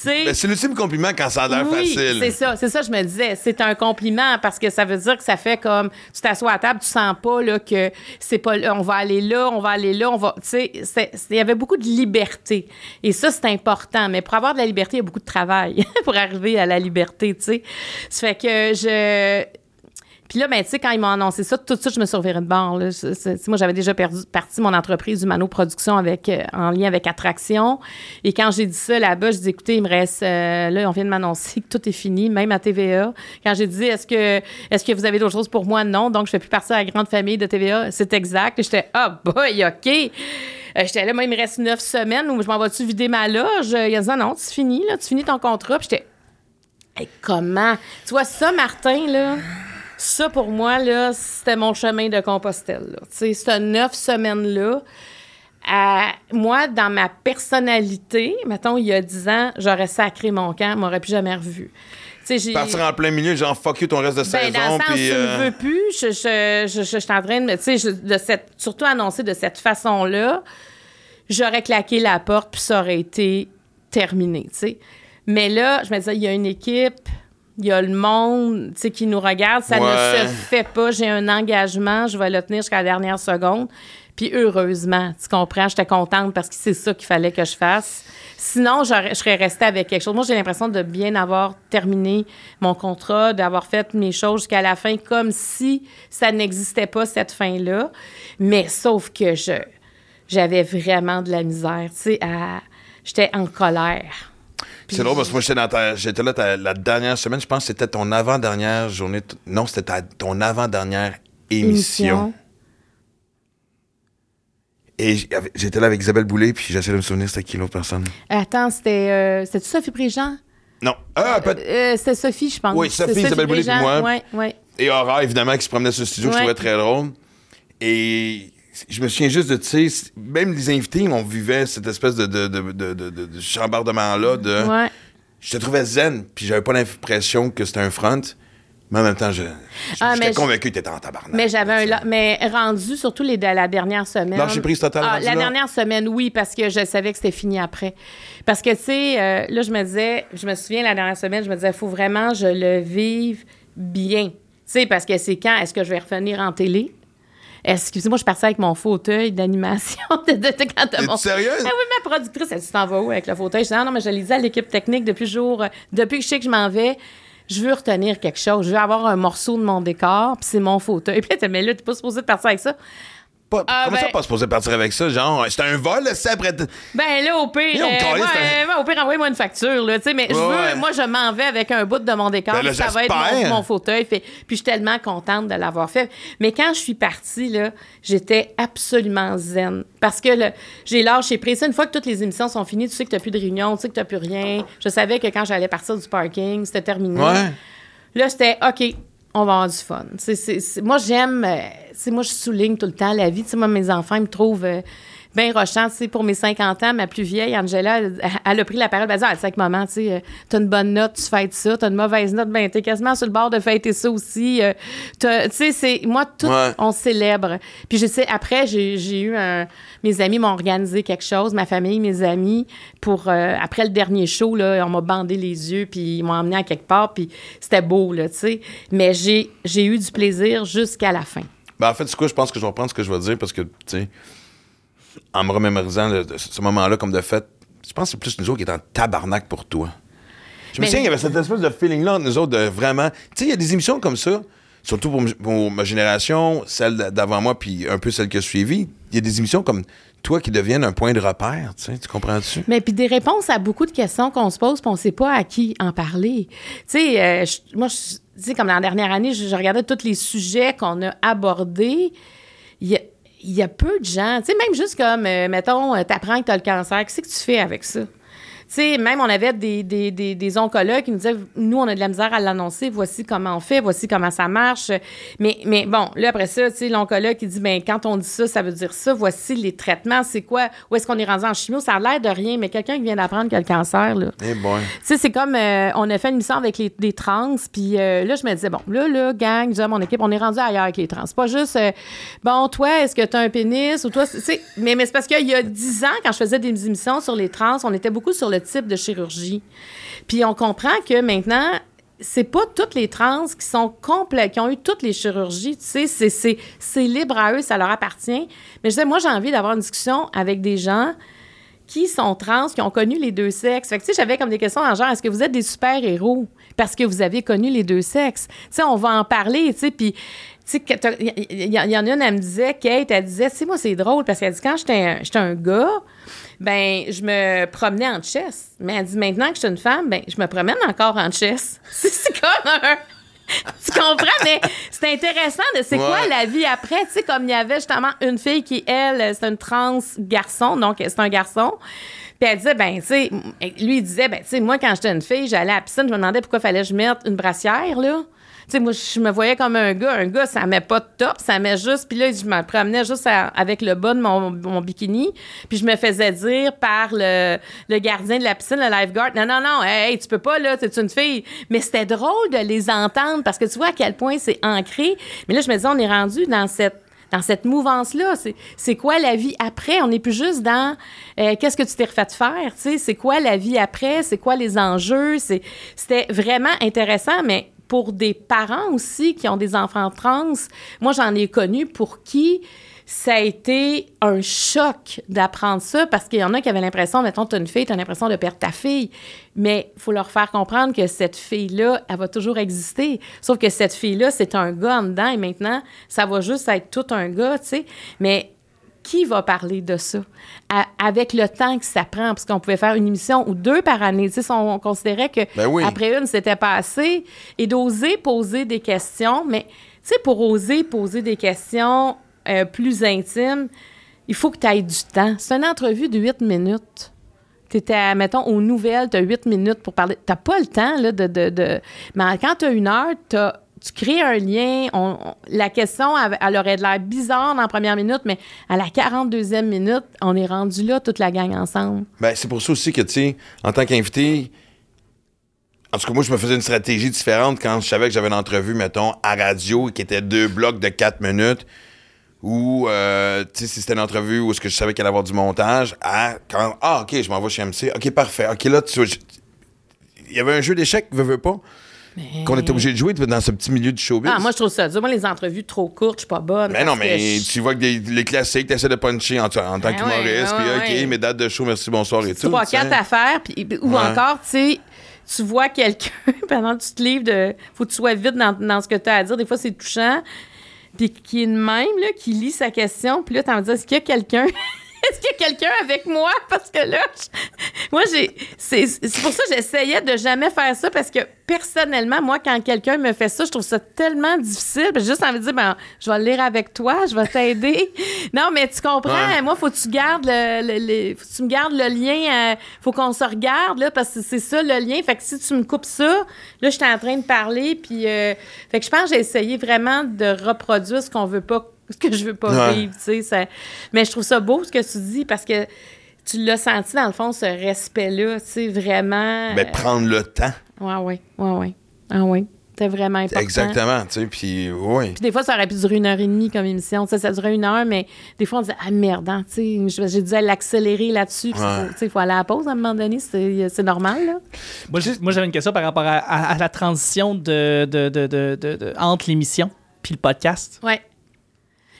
Ben, c'est l'ultime compliment quand ça a l'air
oui,
facile.
c'est ça, c'est ça, je me disais. C'est un compliment parce que ça veut dire que ça fait comme tu t'assois à table, tu sens pas là, que c'est pas on va aller là, on va aller là, on va. Tu sais, il y avait beaucoup de liberté. Et ça, c'est important. Mais pour avoir de la liberté, il y a beaucoup de travail pour arriver à la liberté, tu sais. Ça fait que je. Puis là, ben, tu sais, quand ils m'ont annoncé ça, tout de suite, je me suis de bord. Là. Moi, j'avais déjà perdu parti mon entreprise Humano Production avec, euh, en lien avec Attraction. Et quand j'ai dit ça là-bas, je dis, écoutez, il me reste, euh, là, on vient de m'annoncer que tout est fini, même à TVA. Quand j'ai dit, est-ce que, est-ce que vous avez d'autres choses pour moi? Non. Donc, je fais plus partie de la grande famille de TVA. C'est exact. J'étais, ah, boy, OK. Euh, j'étais là, moi, il me reste neuf semaines où je m'en vais-tu vider ma loge? Il a dit, non, non, tu finis, là, tu finis ton contrat. Puis j'étais, Hey, comment? Tu vois, ça, Martin, là, ça, pour moi, là, c'était mon chemin de Compostelle. Tu sais, neuf semaines-là, à- moi, dans ma personnalité, mettons, il y a dix ans, j'aurais sacré mon camp, m'aurait plus jamais revu.
Partir en plein milieu, genre fuck you ton reste de
Ben, dans
saison.
le sens,
puis,
je ne
euh,
veux plus. Je, je, je, je, je suis en train de me. Tu sais, je- de cette, surtout annoncé de cette façon-là, j'aurais claqué la porte, puis ça aurait été terminé, tu sais. Mais là, je me disais, il y a une équipe, il y a le monde, tu sais, qui nous regarde, ça
Ouais.
ne se fait pas. J'ai un engagement, je vais le tenir jusqu'à la dernière seconde. Puis heureusement, tu comprends, j'étais contente parce que c'est ça qu'il fallait que je fasse. Sinon, je serais restée avec quelque chose. Moi, j'ai l'impression de bien avoir terminé mon contrat, d'avoir fait mes choses jusqu'à la fin, comme si ça n'existait pas, cette fin-là. Mais sauf que je j'avais vraiment de la misère, tu sais, à- j'étais en colère.
C'est drôle parce que moi, j'étais, dans ta- j'étais là ta- la dernière semaine. Je pense que c'était ton avant-dernière journée. Non, c'était ta- ton avant-dernière émission.
Émission.
Et j'étais là avec Isabelle Boulay, puis j'essaie de me souvenir c'était qui l'autre personne.
Attends, c'était euh, c'était Sophie Préjean?
Non. Ah, peut-
Euh, c'était Sophie, je pense.
Oui, Sophie,
C'est
Isabelle Boulay, puis moi.
Ouais, ouais.
Et Aura, évidemment, qui se promenait sur le studio, que je
Ouais.
trouvais très drôle. Et je me souviens juste de, tu sais, même les invités, on vivait cette espèce de, de, de, de, de- de- de chambardement-là. De,
Ouais.
Je te trouvais zen, puis j'avais pas l'impression que c'était un front. Mais en même temps, je, je-
Ah,
j'étais
je-
convaincu que t'étais en tabarnak.
Mais j'avais un. Mais rendu, surtout les la dernière semaine.
Lâcher prise totale,
Ah, la
là?
dernière semaine, oui, parce que je savais que c'était fini après. Parce que, tu sais, euh, là, je me disais, je me souviens la dernière semaine, je me disais, il faut vraiment que je le vive bien. Tu sais, parce que c'est quand est-ce que je vais revenir en télé? Excusez-moi, je partie avec mon fauteuil d'animation de, de, de- quand t'as mon-
sérieuse?
Ah oui, ma productrice, elle dit, t'en vas où avec le fauteuil? Je dis, ah non, mais je dit à l'équipe technique depuis jour, euh, depuis que je sais que je m'en vais. Je veux retenir quelque chose. Je veux avoir un morceau de mon décor, puis c'est mon fauteuil. Puis elle dit, mais là, t'es pas supposé de partir avec ça.
Pas-
Ah,
comment ça,
ben-
pas supposé partir avec ça? Genre, c'était un vol, c'est après.
Ben là, au pire, euh, moi,
c'est
au pire, envoyez-moi une facture, là, tu sais, mais je veux,
ouais.
moi, je m'en vais avec un bout de mon décor,
Ben là,
ça va être mon, mon fauteuil, fait- puis je suis tellement contente de l'avoir fait. Mais quand je suis partie, là, j'étais absolument zen, parce que j'ai lâché prise. Une fois que toutes les émissions sont finies, tu sais que t'as plus de réunion, tu sais que t'as plus rien. Je savais que quand j'allais partir du parking, c'était terminé.
Ouais.
Là, c'était OK, on va avoir du fun. C'est- c'est- c'est- moi, j'aime. euh, moi, je souligne tout le temps la vie. Tu sais, moi, mes enfants, ils me trouvent. Bien rochant, tu sais, pour mes 50 ans, ma plus vieille, Angela, elle, elle a pris la parole, elle a dit, ah, tu sais, maman, tu sais, euh, t'as une bonne note, tu fêtes ça, t'as une mauvaise note, ben, t'es quasiment sur le bord de fêter ça aussi. euh, tu sais, c'est, moi, tout,
Ouais.
on célèbre. Puis je sais, après, j'ai, eu un, mes amis m'ont organisé quelque chose, ma famille, mes amis, pour, euh, après le dernier show, là, on m'a bandé les yeux, puis ils m'ont emmené à quelque part, puis c'était beau, là, tu sais. Mais j'ai, eu du plaisir jusqu'à la fin.
Ben, en fait, c'est quoi, je pense que je vais reprendre ce que je vais dire parce que, tu sais, en me remémorisant de ce moment-là comme de fait, je pense que c'est plus nous autres qui est en tabarnak pour toi. Je me souviens, il y avait cette espèce de feeling-là entre nous autres de vraiment. Tu sais, il y a des émissions comme ça, surtout pour, ma génération, celle d'avant moi, puis un peu celle qui a suivi. Il y a des émissions comme toi qui deviennent un point de repère, tu sais, tu comprends-tu?
Mais puis des réponses à beaucoup de questions qu'on se pose, puis on sait pas à qui en parler. Tu sais, euh, je- moi, je- tu sais, comme la dernière année, je, je regardais tous les sujets qu'on a abordés. Il y a, il y a peu de gens, tu sais, même juste comme, euh, mettons, euh, t'apprends que t'as le cancer, qu'est-ce que tu fais avec ça? Tu sais, même on avait des, des, des, des oncologues qui nous disaient, nous, on a de la misère à l'annoncer, voici comment on fait, voici comment ça marche. Mais, mais bon, là, après ça, tu sais, l'oncologue qui dit, ben quand on dit ça, ça veut dire ça, voici les traitements, c'est quoi, où est-ce qu'on est rendu en chimio, ça a l'air de rien, mais quelqu'un qui vient d'apprendre qu'il a le cancer, là.
Eh boy.
Tu sais, c'est comme, euh, on a fait une mission avec les, trans, puis euh, là, je me disais, bon, là, là, gang, je mon équipe, on est rendu ailleurs avec les trans. C'est pas juste, euh, bon, toi, est-ce que tu as un pénis ou toi, tu sais, mais, mais c'est parce qu'il y a dix ans, quand je faisais des émissions sur les trans, on était beaucoup sur le type de chirurgie. Puis on comprend que maintenant, c'est pas toutes les trans qui sont complètes, qui ont eu toutes les chirurgies, tu sais, c'est- libre à eux, ça leur appartient. Mais je disais, moi, j'ai envie d'avoir une discussion avec des gens qui sont trans, qui ont connu les deux sexes. Fait que, tu sais, j'avais comme des questions en genre, est-ce que vous êtes des super-héros? Parce que vous avez connu les deux sexes? Tu sais, on va en parler, tu sais, puis... Sais, il y, y- y en a une, elle me disait, Kate, elle disait, tu sais, moi, c'est drôle, parce qu'elle dit, quand j'étais un, j'étais un gars, ben, je me promenais en chess. Mais elle dit, maintenant que je suis une femme, ben, je me promène encore en chess. C'est comme un... Tu comprends? Mais c'est intéressant de c'est quoi la vie après? Tu sais, comme il y avait justement une fille qui, elle, c'est une trans garçon, donc c'est un garçon. Puis elle disait, ben, tu sais, lui, il disait, ben, tu sais, moi, quand j'étais une fille, j'allais à la piscine, je me demandais pourquoi fallait que je mette une brassière, là. Sais, moi, je me voyais comme un gars. Un gars, ça met pas de top, ça met juste. Puis là, je me promenais juste avec le bas de mon, bikini. Puis je me faisais dire par le, le gardien de la piscine, le lifeguard, non, non, non, hey, tu peux pas, là, t'es une fille. Mais c'était drôle de les entendre parce que tu vois à quel point c'est ancré. Mais là, je me disais, on est rendu dans cette dans cette mouvance-là. C'est- quoi la vie après? On n'est plus juste dans euh, qu'est-ce que tu t'es refait faire, c'est quoi la vie après? C'est quoi les enjeux? C'était vraiment intéressant, mais pour des parents aussi qui ont des enfants trans, moi, j'en ai connu pour qui ça a été un choc d'apprendre ça parce qu'il y en a qui avaient l'impression, mettons, tu as une fille, tu as l'impression de perdre ta fille. Mais il faut leur faire comprendre que cette fille-là, elle va toujours exister. Sauf que cette fille-là, c'est un gars en dedans et maintenant, ça va juste être tout un gars, tu sais. Mais qui va parler de ça? À- avec le temps que ça prend? Parce qu'on pouvait faire une émission ou deux par année. Tu sais, si on, on considérait que
Ben oui.
après une, c'était pas assez. Et d'oser poser des questions. Mais, tu sais, pour oser poser des questions euh, plus intimes, il faut que tu aies du temps. C'est une entrevue de huit minutes. Tu étais, mettons, aux nouvelles, tu as huit minutes pour parler. Tu pas le temps, là, de. de, de- Mais quand tu as une heure, t'as- tu crées un lien. La question, elle, aurait de l'air bizarre dans la première minute, mais à la 42e minute, on est rendu là, toute la gang ensemble.
Ben, c'est pour ça aussi que, tu sais, en tant qu'invité, en tout cas, moi, je me faisais une stratégie différente quand je savais que j'avais une entrevue, mettons, à radio, qui était deux blocs de quatre minutes, ou, euh, tu sais, si c'était une entrevue où est-ce que je savais qu'il allait avoir du montage, à quand, ah, OK, je m'en vais chez MC, OK, parfait, OK, là, tu il y avait un jeu d'échecs, veux, veux pas, qu'on était obligé de jouer dans ce petit milieu du showbiz.
Ah, moi, je trouve ça dur. Moi, les entrevues trop courtes, je suis pas bonne.
Mais non, mais tu vois que des- les classiques, tu essaies de puncher en, en tant
Ben
qu'humoriste,
ouais,
puis
ouais,
OK,
ouais.
mes dates de show, merci, bonsoir et tout.
trois, quatre affaires, puis, ou encore, tu sais, tu vois quelqu'un pendant que tu te livres de. Faut que tu sois vite dans, dans ce que tu as à dire. Des fois, c'est touchant. Puis qui est de même, là, qui lit sa question, puis là, tu en dis est-ce qu'il y a quelqu'un. Est-ce qu'il y a quelqu'un avec moi? Parce que là, je- moi, j'ai. C'est c'est pour ça que j'essayais de jamais faire ça parce que personnellement, moi, quand quelqu'un me fait ça, je trouve ça tellement difficile. J'ai juste envie de dire, ben, je vais le lire avec toi, je vais t'aider. non, mais tu comprends,
Ouais.
moi, faut que tu gardes le, le- le- faut que tu me gardes le lien, euh, faut qu'on se regarde, là, parce que c'est ça le lien. Fait que si tu me coupes ça, là, j'étais en train de parler, puis. euh, fait que je pense que j'ai essayé vraiment de reproduire ce qu'on veut pas, que je veux pas
Ouais.
vivre, tu sais. ça- Mais je trouve ça beau ce que tu dis parce que tu l'as senti dans le fond, ce respect-là, tu sais, vraiment.
Ben,
euh,
prendre le temps.
Ouais, ouais, ouais, ouais. Ah, ouais. C'était vraiment important.
Exactement, tu sais, puis oui.
Puis des fois, ça aurait pu durer une heure et demie comme émission. Tu sais, ça durait une heure, mais des fois, on disait, ah merde, hein, tu sais, j'ai dû l'accélérer là-dessus. Tu sais, il faut aller à la pause à un moment donné. C'est c'est normal, là.
Moi, j'avais une question par rapport à, à- à la transition de, de, de, de- de- de- entre l'émission puis le podcast.
Ouais.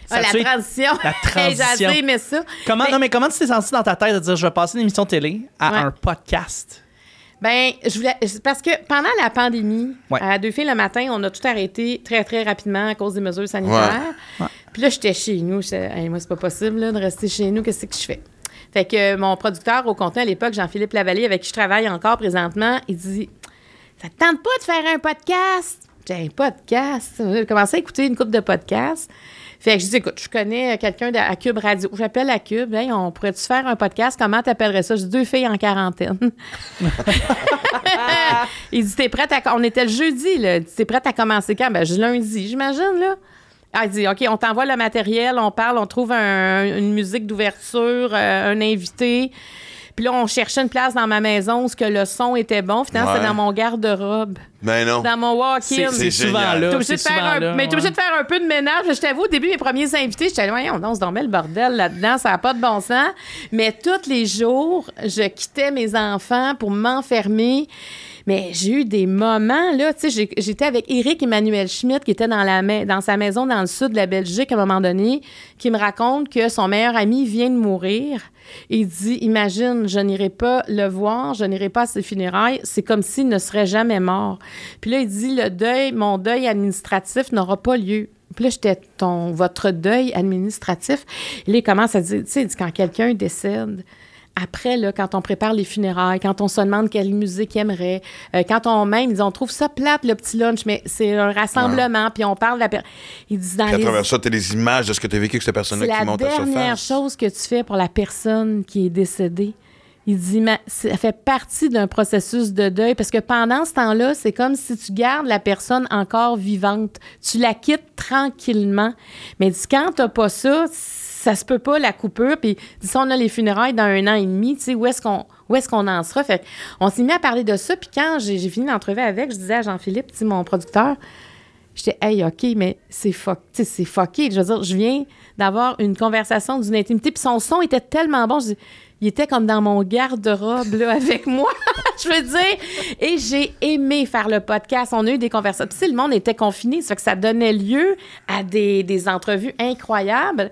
Ça
Ah, la transition.
La
J'ai
transition.
aimé ça.
Comment,
Mais-
non, mais comment tu t'es senti dans ta tête de dire je vais passer une émission télé à
Ouais.
un podcast?
Ben, je voulais. Parce que pendant la pandémie,
Ouais.
à deux filles le matin, on a tout arrêté très, très rapidement à cause des mesures sanitaires.
Ouais.
Puis là, j'étais chez nous. J'étais, Hey, moi, c'est pas possible là, de rester chez nous. Qu'est-ce que je fais? Fait que euh, mon producteur au contenu à l'époque, Jean-Philippe Lavallée, avec qui je travaille encore présentement, il dit Ça te tente pas de faire un podcast? J'ai un podcast? J'ai commencé à écouter une couple de podcasts. Fait que je dis, écoute, je connais quelqu'un de- à Cube Radio. J'appelle à Cube. Hey, on pourrait-tu faire un podcast? Comment t'appellerais ça? J'ai deux filles en quarantaine. Il dit, t'es prête à. On était le jeudi, là. T'es prête à commencer quand? Ben, je lundi, j'imagine, là. Ah, il dit, OK, on t'envoie le matériel, on parle, on trouve un- une musique d'ouverture, euh, un invité. Puis là, on cherchait une place dans ma maison où ce que le son était bon. Finalement,
Ouais.
c'était dans mon garde-robe,
Ben non.
dans mon walk-in.
C'est souvent
génial.
là.
T'es obligé
C'est
de faire
souvent
un,
là.
mais t'es obligé
ouais.
de faire un peu de ménage. Je t'avoue, au début, mes premiers invités, j'étais là, voyons, on se dormait le bordel là-dedans, ça n'a pas de bon sens. Mais tous les jours, je quittais mes enfants pour m'enfermer. Mais j'ai eu des moments, là, tu sais, j'étais avec Éric Emmanuel Schmitt, qui était dans, la dans sa maison dans le sud de la Belgique à un moment donné, qui me raconte que son meilleur ami vient de mourir. Il dit, imagine, je n'irai pas le voir, je n'irai pas à ses funérailles, c'est comme s'il ne serait jamais mort. Puis là, il dit, le deuil, mon deuil administratif n'aura pas lieu. Puis là, j'étais ton, votre deuil administratif. Il commence à dire, tu sais, quand quelqu'un décède, après, là, quand on prépare les funérailles, quand on se demande quelle musique il aimerait, euh, quand on même, ils disent, on trouve ça plate, le petit lunch, mais c'est un rassemblement, puis on parle de la... per- Il dit, dans
Puis à
les...
travers ça, t'as des images de ce que t'as vécu avec cette
C'est
personne-là qui
la
monte à
dernière
surface.
chose que tu fais pour la personne qui est décédée. Il dit, ma- ça fait partie d'un processus de deuil parce que pendant ce temps-là, c'est comme si tu gardes la personne encore vivante. Tu la quittes tranquillement. Mais quand t'as pas ça, ça se peut pas la coupure. Puis si on a les funérailles dans un an et demi, tu sais, où est-ce qu'on où est-ce qu'on en sera? Fait on s'est mis à parler de ça. Puis quand j'ai fini l'entrevue avec, je disais à Jean-Philippe, mon producteur, J'étais, hey, OK, mais c'est fuck, c'est fucké. Je veux dire, je viens d'avoir une conversation d'une intimité, puis son son était tellement bon. Je dis, il était comme dans mon garde-robe avec moi, je veux dire. Et j'ai aimé faire le podcast. On a eu des conversations. Puis, sais, le monde était confiné, ça que ça donnait lieu à des, des entrevues incroyables.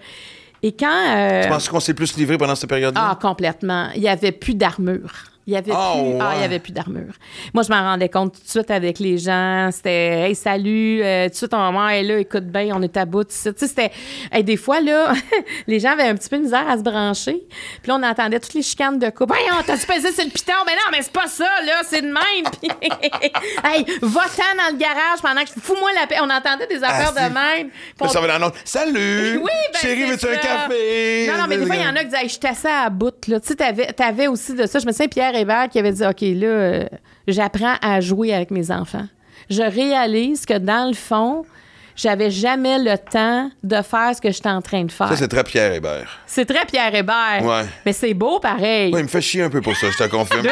Et quand... euh,
Tu penses qu'on s'est plus livré pendant cette période-là?
ah, complètement. Il n'y avait plus d'armure. Il y avait
Ah,
plus,
ouais.
ah, il y avait plus d'armure. Moi, je m'en rendais compte tout de suite avec les gens. C'était, hey, salut, euh, tout de suite, on maman est là, écoute bien, on est à bout. tout ça. Tu sais, c'était, hey, des fois, là, les gens avaient un petit peu de misère à se brancher. Puis là, on entendait toutes les chicanes de couple. Hey, on t'a-tu pesé sur le piton? Mais non, mais c'est pas ça, là, c'est de même. Puis, hey, va-t'en dans le garage pendant que je fous-moi la paix. On entendait des affaires
Ah,
de même. On-
ça va dans l'autre. Salut!
oui, ben,
Chérie, veux-tu un café?
Non, non, mais des fois, il y en a qui disaient, Hey, je t'assais à bout. Là. Tu sais, t'avais, t'avais aussi de ça. Je me souviens, Pierre Qui avait dit, OK, là, euh, j'apprends à jouer avec mes enfants. Je réalise que dans le fond, j'avais jamais le temps de faire ce que j'étais en train de faire.
Ça, c'est très Pierre Hébert.
c'est très Pierre Hébert.
Ouais.
Mais c'est beau pareil.
Ouais, il me fait chier un peu pour ça, je te confirme. que-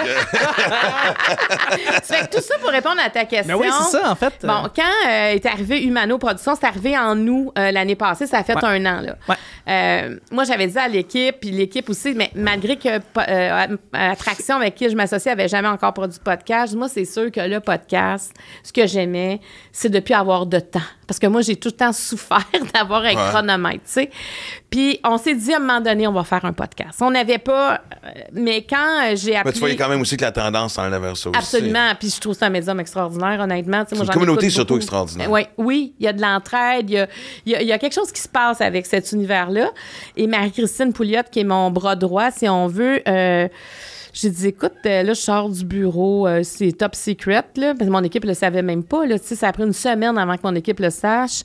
Ça fait que tout ça pour répondre à ta question.
Mais oui, c'est ça, en fait.
Bon, quand euh, est arrivé Humano Production, c'est arrivé en août euh, l'année passée, ça a fait
Ouais.
un an. Là.
Ouais.
Euh, moi, j'avais dit à l'équipe, puis l'équipe aussi, mais malgré que euh, Attraction avec qui je m'associais avait jamais encore produit de podcast, moi, c'est sûr que le podcast, ce que j'aimais, c'est de plus avoir de temps. Parce que moi, j'ai tout le temps souffert d'avoir un
Ouais.
chronomètre, tu sais. Puis on s'est dit à un moment donné, on va faire un podcast. On n'avait pas... euh, mais quand euh, j'ai appelé...
Mais tu voyais quand même aussi que la tendance en vers ça aussi.
Absolument. Puis je trouve ça un médium extraordinaire, honnêtement.
C'est une communauté surtout extraordinaire.
Oui, oui, il y a de l'entraide, il y a quelque chose qui se passe avec cet univers-là. Et Marie-Christine Pouliot, qui est mon bras droit, si on veut, euh, j'ai dit, écoute, euh, là, je sors du bureau, euh, c'est top secret, là, parce que mon équipe le savait même pas, là, tu sais, ça a pris une semaine avant que mon équipe le sache.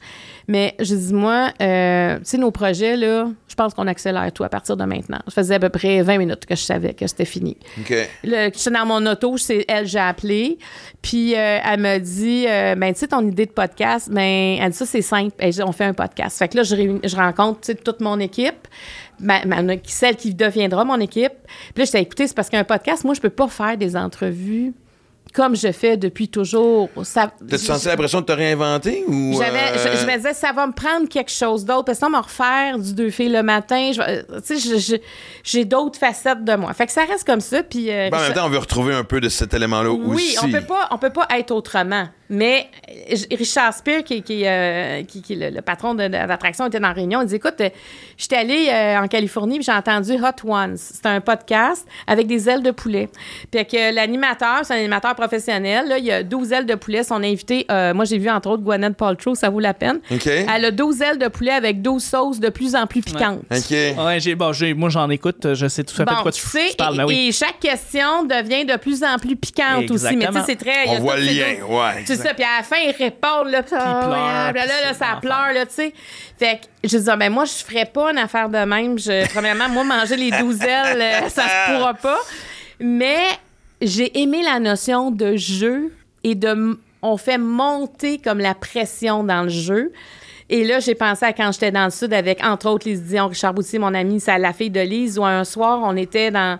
Mais j'ai dit, moi, euh, tu sais, nos projets, là, je pense qu'on accélère tout à partir de maintenant. Ça faisait à peu près 20 minutes que je savais que c'était fini.
OK.
Le, j'étais dans mon auto, c'est elle, j'ai appelé. Puis euh, elle me dit, ben, tu sais, ton idée de podcast, ben, elle dit ça, c'est simple. Elle dit, on fait un podcast. Fait que là, je, je rencontre, tu sais, toute mon équipe, ma, ma- celle qui deviendra mon équipe. Puis là, je t'ai écouté, c'est parce qu'un podcast, moi, je peux pas faire des entrevues comme je fais depuis toujours.
T'as-tu senti l'impression de te réinventer ou.
j'avais,
euh,
je, je me disais, ça va me prendre quelque chose d'autre. Parce que ça me refaire du deux filles le matin. Tu j'ai d'autres facettes de moi. Fait que ça reste comme ça. Puis, euh,
ben, en même temps, on veut retrouver un peu de cet élément-là
oui,
aussi.
on peut pas, on peut pas être autrement. Mais euh, Richard Spear, qui, qui, euh, qui- qui est le, le patron de, de l'attraction, était dans la réunion. Il dit Écoute, euh, j'étais allé euh, en Californie puis j'ai entendu Hot Ones. C'est un podcast avec des ailes de poulet. Puis que l'animateur, c'est un animateur professionnel. Là, il y a 12 ailes de poulet. Son invité, euh, moi, j'ai vu entre autres Gwyneth Paltrow, ça vaut la peine.
OK.
Elle a 12 ailes de poulet avec 12 sauces de plus en plus piquantes.
OK.
Ouais, j'ai, bon, j'ai, moi, j'en écoute, je sais tout à fait de
Bon,
quoi
tu sais,
tu parles.
et,
mais oui.
et chaque question devient de plus en plus piquante aussi. Mais tu sais, c'est très.
On voit le lien, ouais.
C'est ça. Puis à la fin, ils répondent. Là, puis, ah, puis là, ça pleure, là, tu sais. Fait que je dis, ah, ben moi, je ferais pas une affaire de même. Je, premièrement, moi, manger les douze ailes, euh, ça se pourra pas. Mais j'ai aimé la notion de jeu et de. m- On fait monter comme la pression dans le jeu. Et là, j'ai pensé à quand j'étais dans le sud avec, entre autres, Lise Dion, Richard Boutier, mon ami, c'est la fille de Lise, où un soir, on était dans,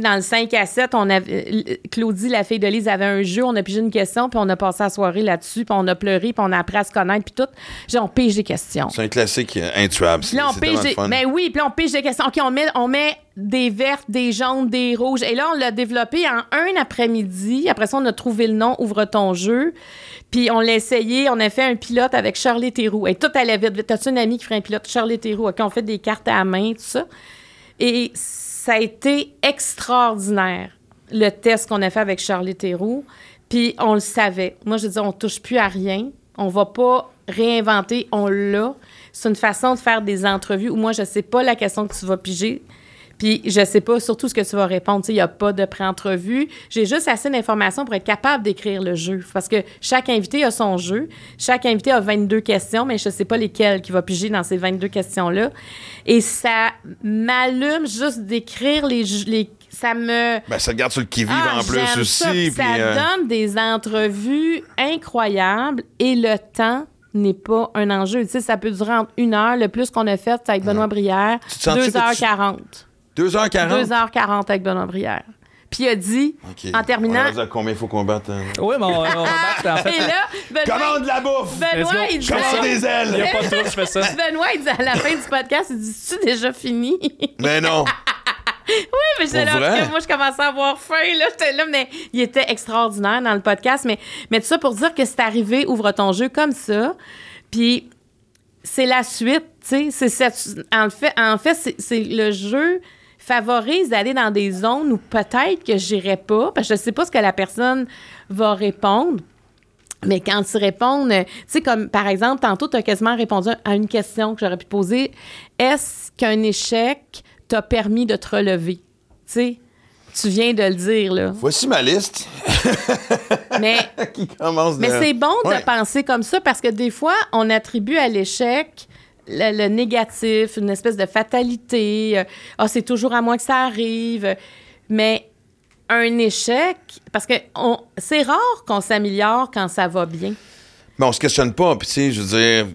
dans le 5 à 7, on avait, euh, Claudie, la fille de Lise, avait un jeu, on a pigé une question, puis on a passé la soirée là-dessus, puis on a pleuré, puis on a appris à se connaître, puis tout. Genre, on pige des questions.
C'est un classique euh, intuable.
Puis là, on pige des... Mais oui, puis là, on pige des questions. OK, on met, on met des vertes, des jaunes, des rouges. Et là, on l'a développé en un après-midi. Après ça, on a trouvé le nom, Ouvre ton jeu. Puis on l'a essayé. On a fait un pilote avec Charlie Théroux. Et tout allait vite. T'as-tu une amie qui ferait un pilote? Charlie Théroux. OK, on fait des cartes à la main, tout ça. Et ça a été extraordinaire, le test qu'on a fait avec Charlie Théroux. Puis on le savait. Moi, je dis, on touche plus à rien. On va pas réinventer, on l'a. C'est une façon de faire des entrevues où moi, je sais pas la question que tu vas piger. Puis je sais pas surtout ce que tu vas répondre. Il n'y a pas de pré-entrevue. J'ai juste assez d'informations pour être capable d'écrire le jeu. Parce que chaque invité a son jeu. Chaque invité a 22 questions, mais je sais pas lesquelles qui va piger dans ces 22 questions-là. Et ça m'allume juste d'écrire les. Ça me...
Ben, ça te garde sur le qui-vive
Ah,
en plus aussi.
Ça, puis ça
euh,
donne des entrevues incroyables et le temps n'est pas un enjeu. Tu sais, ça peut durer entre une heure. Le plus qu'on a fait, c'est avec Benoît Brière,
Tu te sens-tu que tu-
2h40.
2h40.
2h40 avec Benoît Brière. Puis il a dit, en terminant.
On a dit à combien il faut qu'on batte. hein?
Oui, mais on, on va battre, en fait.
Et là, Benoît,
Commande la bouffe!
Benoît, il disait,
Commande des
Il n'y a
ailes!
pas de je fais ça.
Benoît, il dit à la fin du podcast, il dit, c'est-tu déjà fini?
Mais non!
mais j'étais là, parce que moi, je commençais à avoir faim, là. J'étais là, mais il était extraordinaire dans le podcast. Mais, mais tout ça pour dire que c'est arrivé, ouvre ton jeu comme ça. Puis c'est la suite, tu sais. C'est cette- En fait, en fait c'est, c'est le jeu favorise d'aller dans des zones où peut-être que j'irai pas, parce que je sais pas ce que la personne va répondre. Mais quand tu réponds, euh, tu sais, comme par exemple, tantôt, tu as quasiment répondu à une question que j'aurais pu poser. Est-ce qu'un échec t'a permis de te relever? Tu sais, tu viens de le dire, là.
Voici ma liste
Mais,
qui commence de...
mais c'est bon
Ouais.
de penser comme ça parce que des fois, on attribue à l'échec le, le négatif, une espèce de fatalité. euh, Ah, c'est toujours à moi que ça arrive. Mais un échec, parce que on- c'est rare qu'on s'améliore quand ça va bien.
Mais on se questionne pas. Puis, tu sais, je veux dire,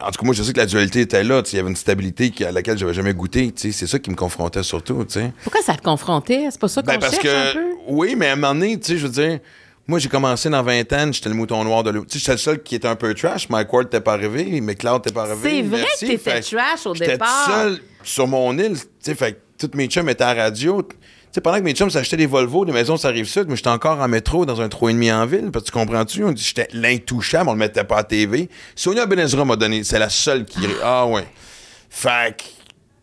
en tout cas, moi, je sais que la dualité était là. Il y avait une stabilité à laquelle j'avais jamais goûté. C'est ça qui me confrontait surtout. tu sais.
Pourquoi ça te confrontait? C'est pas ça qu'on
Ben,
cherche un
que,
peu?
oui, mais à un moment donné, je veux dire, moi, j'ai commencé dans 20 ans, j'étais le mouton noir de l'eau. Tu sais, j'étais le seul qui était un peu trash. Mike Ward n'était pas arrivé, McLeod n'était pas arrivé.
C'est vrai
Merci.
que t'étais trash au
J'étais
départ.
tout seul sur mon île. Tu sais, fait que tous mes chums étaient à la radio. Tu sais, pendant que mes chums s'achetaient des Volvo, des maisons, ça arrive sud, mais j'étais encore en métro dans un 3,5 en ville. Parce que tu comprends-tu? On dit j'étais l'intouchable, on le mettait pas à TV. Sonia Benezra m'a donné, c'est la seule qui. Ah ouais. Fait que.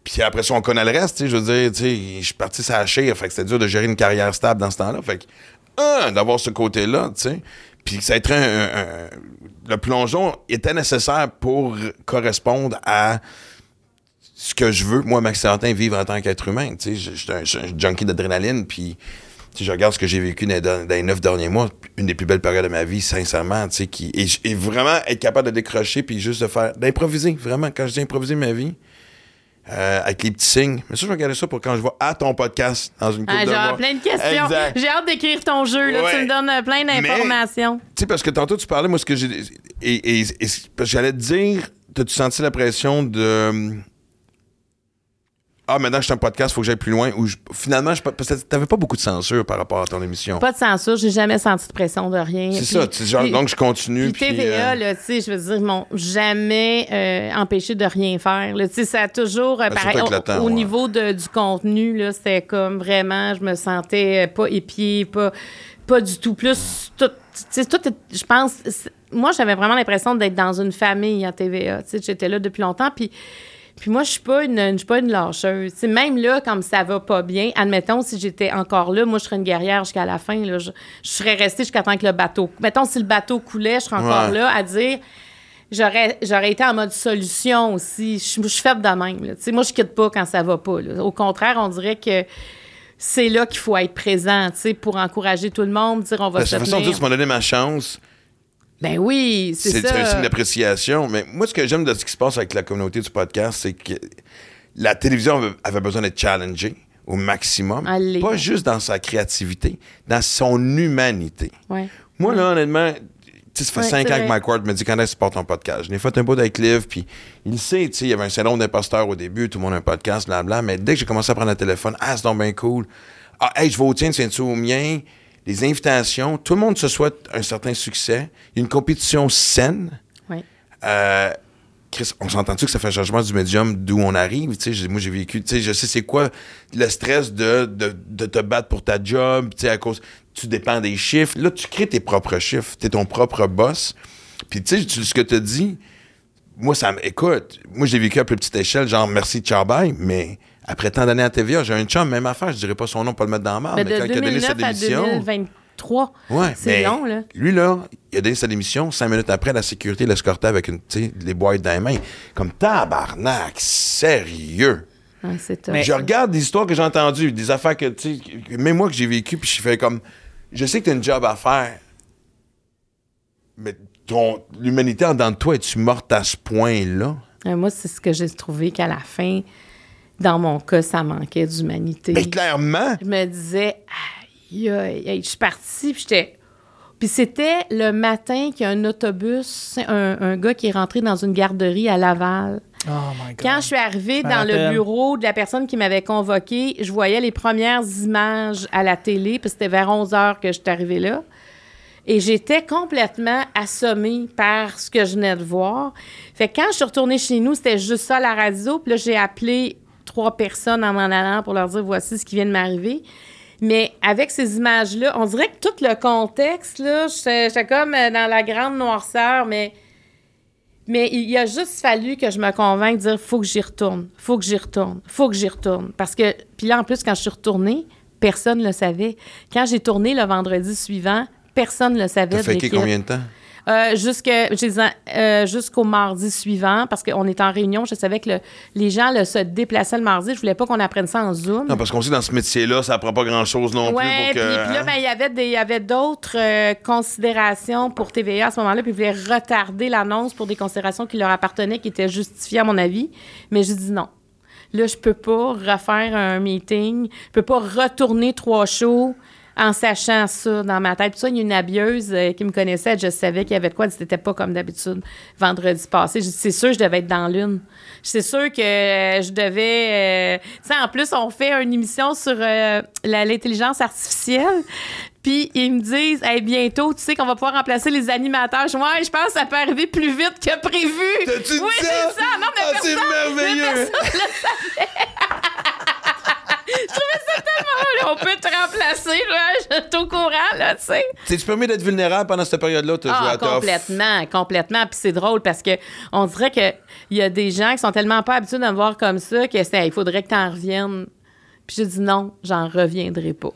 Puis après ça, on connaît le reste, tu sais, je veux dire, tu sais, je suis parti chire, fait que c'était dur de gérer une carrière stable dans ce temps-là. Fait que, d'avoir ce côté-là, tu sais. Puis ça été un, un- un- Le plongeon était nécessaire pour correspondre à ce que je veux, moi, Max Salentin, vivre en tant qu'être humain. Tu sais, je suis un, junkie d'adrénaline, puis tu sais, je regarde ce que j'ai vécu dans les neuf derniers mois, une des plus belles périodes de ma vie, sincèrement, tu sais, qui, et, et vraiment être capable de décrocher, puis juste de faire, d'improviser, vraiment, quand je dis improviser ma vie, euh, avec les petits signes. Mais ça, je vais regarder ça pour quand je vais à ton podcast dans une couple
Ah,
de mois.
plein de questions.
Exact.
J'ai hate d'écrire ton jeu. Là.
Ouais.
Tu me donnes euh, plein d'informations.
Tu sais, parce que tantôt, tu parlais, moi, ce que j'ai. Et, j'allais te dire, t'as-tu senti la pression de. Ah, maintenant, je suis un podcast, faut que j'aille plus loin. Ou je- finalement, je, parce que t'avais pas beaucoup de censure par rapport à ton émission.
Pas de censure. J'ai jamais senti de pression de rien.
C'est ça, genre,
puis-
donc je continue.
Puis
Puis,
TVA,
euh,
là, tu sais, je veux dire, ils m'ont jamais euh, empêché de rien faire. Tu sais, ça a toujours, euh,
Ben,
pareil, au,
le temps,
au
ouais.
niveau de- du contenu, là, c'était comme vraiment, je me sentais euh, pas épiée, pas, pas du tout. Plus, tout, tout, je pense, moi, j'avais vraiment l'impression d'être dans une famille à TVA. Tu sais, j'étais là depuis longtemps, puis... Puis moi, je suis pas une, je suis pas une lâcheuse. Tu sais, même là, comme ça va pas bien, admettons, si j'étais encore là, moi, je serais une guerrière jusqu'à la fin. Là. Je, je serais restée jusqu'à temps que le bateau... Mettons, si le bateau coulait, je serais encore
Ouais.
là à dire... J'aurais, j'aurais été en mode solution aussi. Je, suis- je suis faite de même. là. Tu sais, moi, je quitte pas quand ça va pas. là. Au contraire, on dirait que c'est là qu'il faut être présent tu sais, pour encourager tout le monde, dire on va
de
se
toute façon, tu m'as donné ma chance.
Ben oui, c'est ça.
c'est un signe d'appréciation. Mais moi, ce que j'aime de ce qui se passe avec la communauté du podcast, c'est que la télévision avait- besoin d'être challengée au maximum. Pas juste dans sa créativité, dans son humanité.
Ouais.
Moi, là, honnêtement, ça fait
Ouais,
cinq ans que. Mike Ward me dit quand est-ce que tu portes ton podcast? Je l'ai fait un bout avec Liv, puis il sait, tu sais, il y avait un salon d'imposteur au début, tout le monde a un podcast, blabla, mais dès que j'ai commencé à prendre le téléphone, ah, c'est donc bien cool. Ah, hey, je vais au tien, tiens-tu au mien? Les invitations, tout le monde se souhaite un certain succès. Il y a une compétition saine.
Ouais.
Euh, Chris, on s'entend-tu que ça fait un changement du médium d'où on arrive? Moi, j'ai vécu, je sais c'est quoi le stress de, de, de te battre pour ta job, à cause, tu dépends des chiffres. Là, tu crées tes propres chiffres, tu es ton propre boss. Puis, tu sais, ce que tu dis, moi, ça me. Écoute, moi, j'ai vécu à plus petite échelle, genre merci, ciao, bye, mais après tant d'années à TVA, j'ai un chum, même affaire, je dirais pas son nom pour le mettre dans la marde,
Mais
mais,
de
quand il a donné
2009
cette
à
émission.
2023,
Ouais,
c'est
mais
long, là.
Lui, là, il a donné sa démission. Cinq minutes après, la sécurité l'escortait avec une, les boîtes dans les mains. Comme tabarnak, sérieux.
Top.
Mais-
Je regarde des histoires que j'ai entendues, des affaires que, tu sais, même moi que j'ai vécues, puis je fais comme. Je sais que tu as une job à faire, mais ton, l'humanité en dedans de toi, es-tu morte à ce point-là?
Euh, moi, c'est ce que j'ai trouvé qu'à la fin, dans mon cas, ça manquait d'humanité.
Mais clairement,
Je me disais, aïe, aïe, aïe. je suis partie, puis j'étais. Puis c'était le matin qu'il y a un autobus, un, un gars qui est rentré dans une garderie à Laval.
Oh my God.
Quand je suis arrivée
me
dans le bureau de la personne qui m'avait convoquée, je voyais les premières images à la télé, puis c'était vers 11 heures que je suis arrivée là. Et j'étais complètement assommée par ce que je venais de voir. Fait que quand je suis retournée chez nous, c'était juste ça la radio. Puis là, j'ai appelé trois personnes en m'en allant pour leur dire voici ce qui vient de m'arriver. Mais avec ces images-là, on dirait que tout le contexte, là, j'étais comme euh, dans la grande noirceur, mais mais il a juste fallu que je me convainque de dire faut que j'y retourne, faut que j'y retourne, faut que j'y retourne. Parce que, puis là, en plus, quand je suis retournée, personne ne le savait. Quand j'ai tourné le vendredi suivant, personne ne le savait. De
fait combien de temps?
Euh, euh, jusqu'au mardi suivant, parce qu'on était en réunion, je savais que le- les gens là, se déplaçaient le mardi. Je voulais pas qu'on apprenne ça en Zoom.
Non, parce qu'on sait dans ce métier-là, ça prend pas grand-chose non
Ouais,
plus
puis,
pour que.
puis là,
hein?
ben, il y avait des, il y avait d'autres euh, considérations pour TVA à ce moment-là, puis ils voulaient retarder l'annonce pour des considérations qui leur appartenaient, qui étaient justifiées à mon avis. Mais j'ai dit non. Là, je peux pas refaire un meeting, je peux pas retourner trois shows en sachant ça dans ma tête. Puis ça, il y a une habilleuse euh, qui me connaissait, je savais qu'il y avait de quoi, c'était pas comme d'habitude vendredi passé. C'est sûr, je devais être dans l'une. C'est sûr que euh, je devais... euh, Tu sais, en plus, on fait une émission sur l'intelligence artificielle. Puis ils me disent, hey, bientôt, tu sais qu'on va pouvoir remplacer les animateurs. Je dis, ouais, je pense que ça peut arriver plus vite que prévu.
Dit
oui, c'est ça. Non, mais
Ah, c'est
personne,
merveilleux.
mais personne le savait. je trouvais ça tellement... On peut te remplacer, là. Je suis au courant, là, tu sais.
T'es-tu permis d'être vulnérable pendant cette période-là? Joué
Ah, complètement, complètement. Puis c'est drôle parce que on dirait que il y a des gens qui sont tellement pas habitués de me voir comme ça que c'est, il faudrait que t'en reviennes. Puis j'ai dit non, j'en reviendrai pas.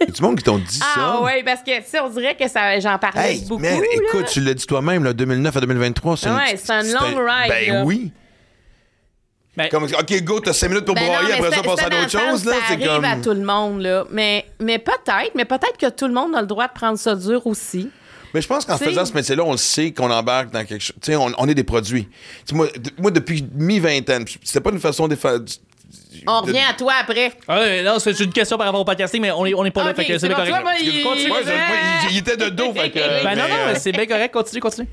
Y a du monde qui t'ont dit ça?
ah oui, parce que tu sais, on dirait que ça, j'en parlais
Hey,
beaucoup. là.
écoute, tu l'as dit toi-même, là, 2009 à 2023, c'est
Ouais, c'est un long ride,
Ben
là.
oui.
Ben,
Comme, OK, go, t'as 5 minutes pour
Ben
broyer, après ça,
c'est-
passe à d'autres choses, là.
Ça arrive
comme.
à tout le monde, là. Mais, mais peut-être, mais peut-être que tout le monde a le droit de prendre ça dur aussi.
Mais je pense qu'en faisant ce métier-là, on le sait qu'on embarque dans quelque chose. Tu sais, on, on est des produits. Moi, moi, depuis mi-vingtaine, c'était pas une façon de faire.
On revient à toi après.
ah ouais, non, c'est une question par rapport au podcasting, mais on est, on est pas là.
Ok,
fait que c'est
c'est
bien correct.
moi, il-
Continue.
Ouais, je- moi, il, il était de dos, fait que.
Ben non,
mais,
non,
euh,
mais c'est bien correct. Continue, continue.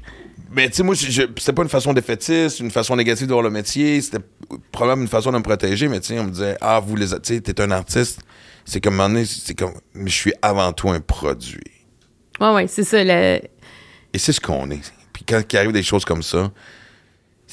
Mais tu sais, moi, c'était pas une façon défaitiste, une façon négative de voir le métier. C'était probablement une façon de me protéger, mais tu sais, on me disait, ah, vous les. Tu sais, t'es un artiste. C'est comme, c'est comme, mais je suis avant tout un produit.
Oui, oui, c'est ça. Le...
Et c'est ce qu'on est. Puis quand il arrive des choses comme ça,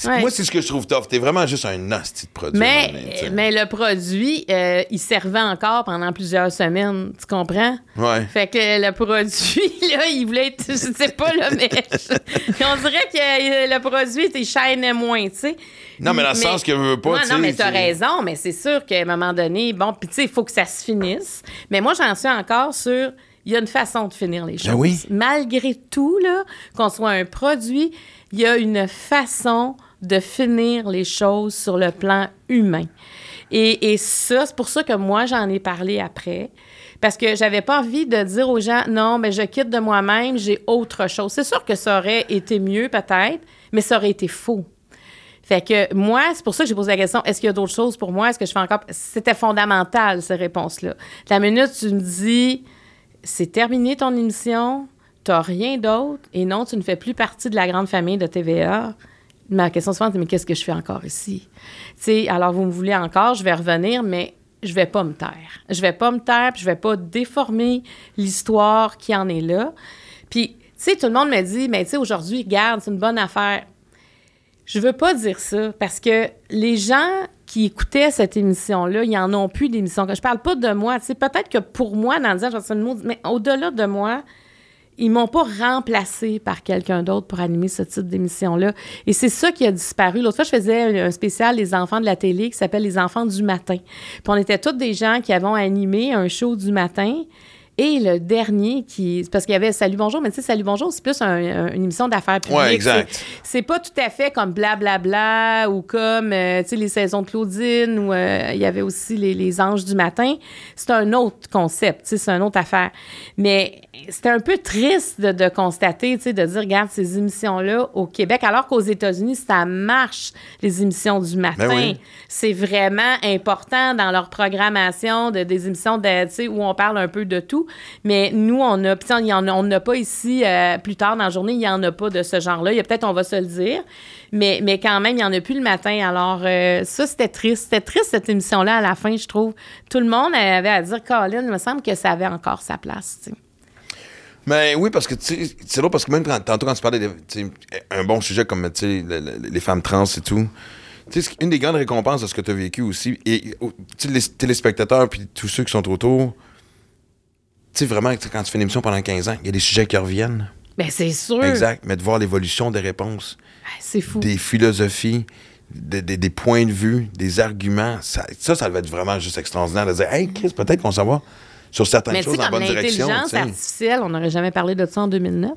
Ouais.
moi, c'est ce que je trouve tough. T'es vraiment juste un nasty de produit.
Mais, mais le produit, euh, il servait encore pendant plusieurs semaines. Tu comprends?
Ouais.
Fait que le produit, là, il voulait être. Je sais pas, là, mais. on dirait que euh, le produit, il shine moins, tu sais.
Non, mais dans le sens que je veux pas,
Non,
tu sais,
non, mais t'as raison, mais c'est sûr qu'à un moment donné, bon, puis tu sais, il faut que ça se finisse. Mais moi, j'en suis encore sur. Il y a une façon de finir les choses.
Ben oui.
Malgré tout, là, qu'on soit un produit, il y a une façon de finir les choses sur le plan humain. Et, et ça, c'est pour ça que moi, j'en ai parlé après. Parce que j'avais pas envie de dire aux gens, non, mais je quitte de moi-même, j'ai autre chose. C'est sûr que ça aurait été mieux, peut-être, mais ça aurait été faux. Fait que moi, c'est pour ça que j'ai posé la question est-ce qu'il y a d'autres choses pour moi? Est-ce que je fais encore? C'était fondamental, ces réponses-là. La minute, tu me dis c'est terminé ton émission, t'as rien d'autre, et non, tu ne fais plus partie de la grande famille de TVA. Ma question suivante, c'est mais qu'est-ce que je fais encore ici? Tu sais, alors vous me voulez encore, je vais revenir, mais je vais pas me taire. Je vais pas me taire, puis je vais pas déformer l'histoire qui en est là. Puis, tu sais, tout le monde me dit, mais tu sais, aujourd'hui, regarde, c'est une bonne affaire. Je veux pas dire ça parce que les gens qui écoutaient cette émission-là, ils en ont plus d'émission. Je parle pas de moi. Tu sais, peut-être que pour moi, dans le le mot, mais au-delà de moi, ils m'ont pas remplacé par quelqu'un d'autre pour animer ce type d'émission-là. Et c'est ça qui a disparu. L'autre fois, je faisais un spécial Les enfants de la télé qui s'appelle Les enfants du matin. Puis on était tous des gens qui avaient animé un show du matin. Et le dernier qui. Parce qu'il y avait Salut Bonjour, mais tu sais, Salut Bonjour, c'est plus un- un- une émission d'affaires publiques.
Ouais, exact.
C'est- pas tout à fait comme Blablabla ou comme, euh, tu sais, les saisons de Claudine ou euh, il y avait aussi les, les Anges du matin. C'est un autre concept, tu sais, c'est une autre affaire. Mais c'était un peu triste de, de constater, tu sais, de dire, regarde, ces émissions-là au Québec, alors qu'aux États-Unis, ça marche, les émissions du matin.
Ben oui.
C'est vraiment important dans leur programmation de, des émissions de, tu sais, où on parle un peu de tout. Mais nous, on puis a- on n'a pas ici, euh, plus tard dans la journée, il n'y en a pas de ce genre-là. Il y a peut-être, on va se le dire. Mais, mais quand même, il n'y en a plus le matin. Alors, euh, ça, c'était triste. C'était triste, cette émission-là, à la fin, je trouve. Tout le monde avait à dire, Colin, il me semble que ça avait encore sa place. tu sais.
Mais oui, parce que c'est drôle parce que même quand, tantôt quand tu parlais un bon sujet comme le- le- les femmes trans et tout, une des grandes récompenses de ce que tu as vécu aussi, et les téléspectateurs puis tous ceux qui sont autour, tu sais, vraiment, quand tu fais une émission pendant 15 ans, il y a des sujets qui reviennent.
Ben, c'est sûr.
Exact. Mais de voir l'évolution des réponses,
Ben, c'est fou.
des philosophies, des, des- des points de vue, des arguments, ça, ça, ça va être vraiment juste extraordinaire de dire, hey, Chris, peut-être qu'on s'en va sur certaines
Mais
choses en bonne direction.
l'intelligence artificielle, on n'aurait jamais parlé de ça en 2009.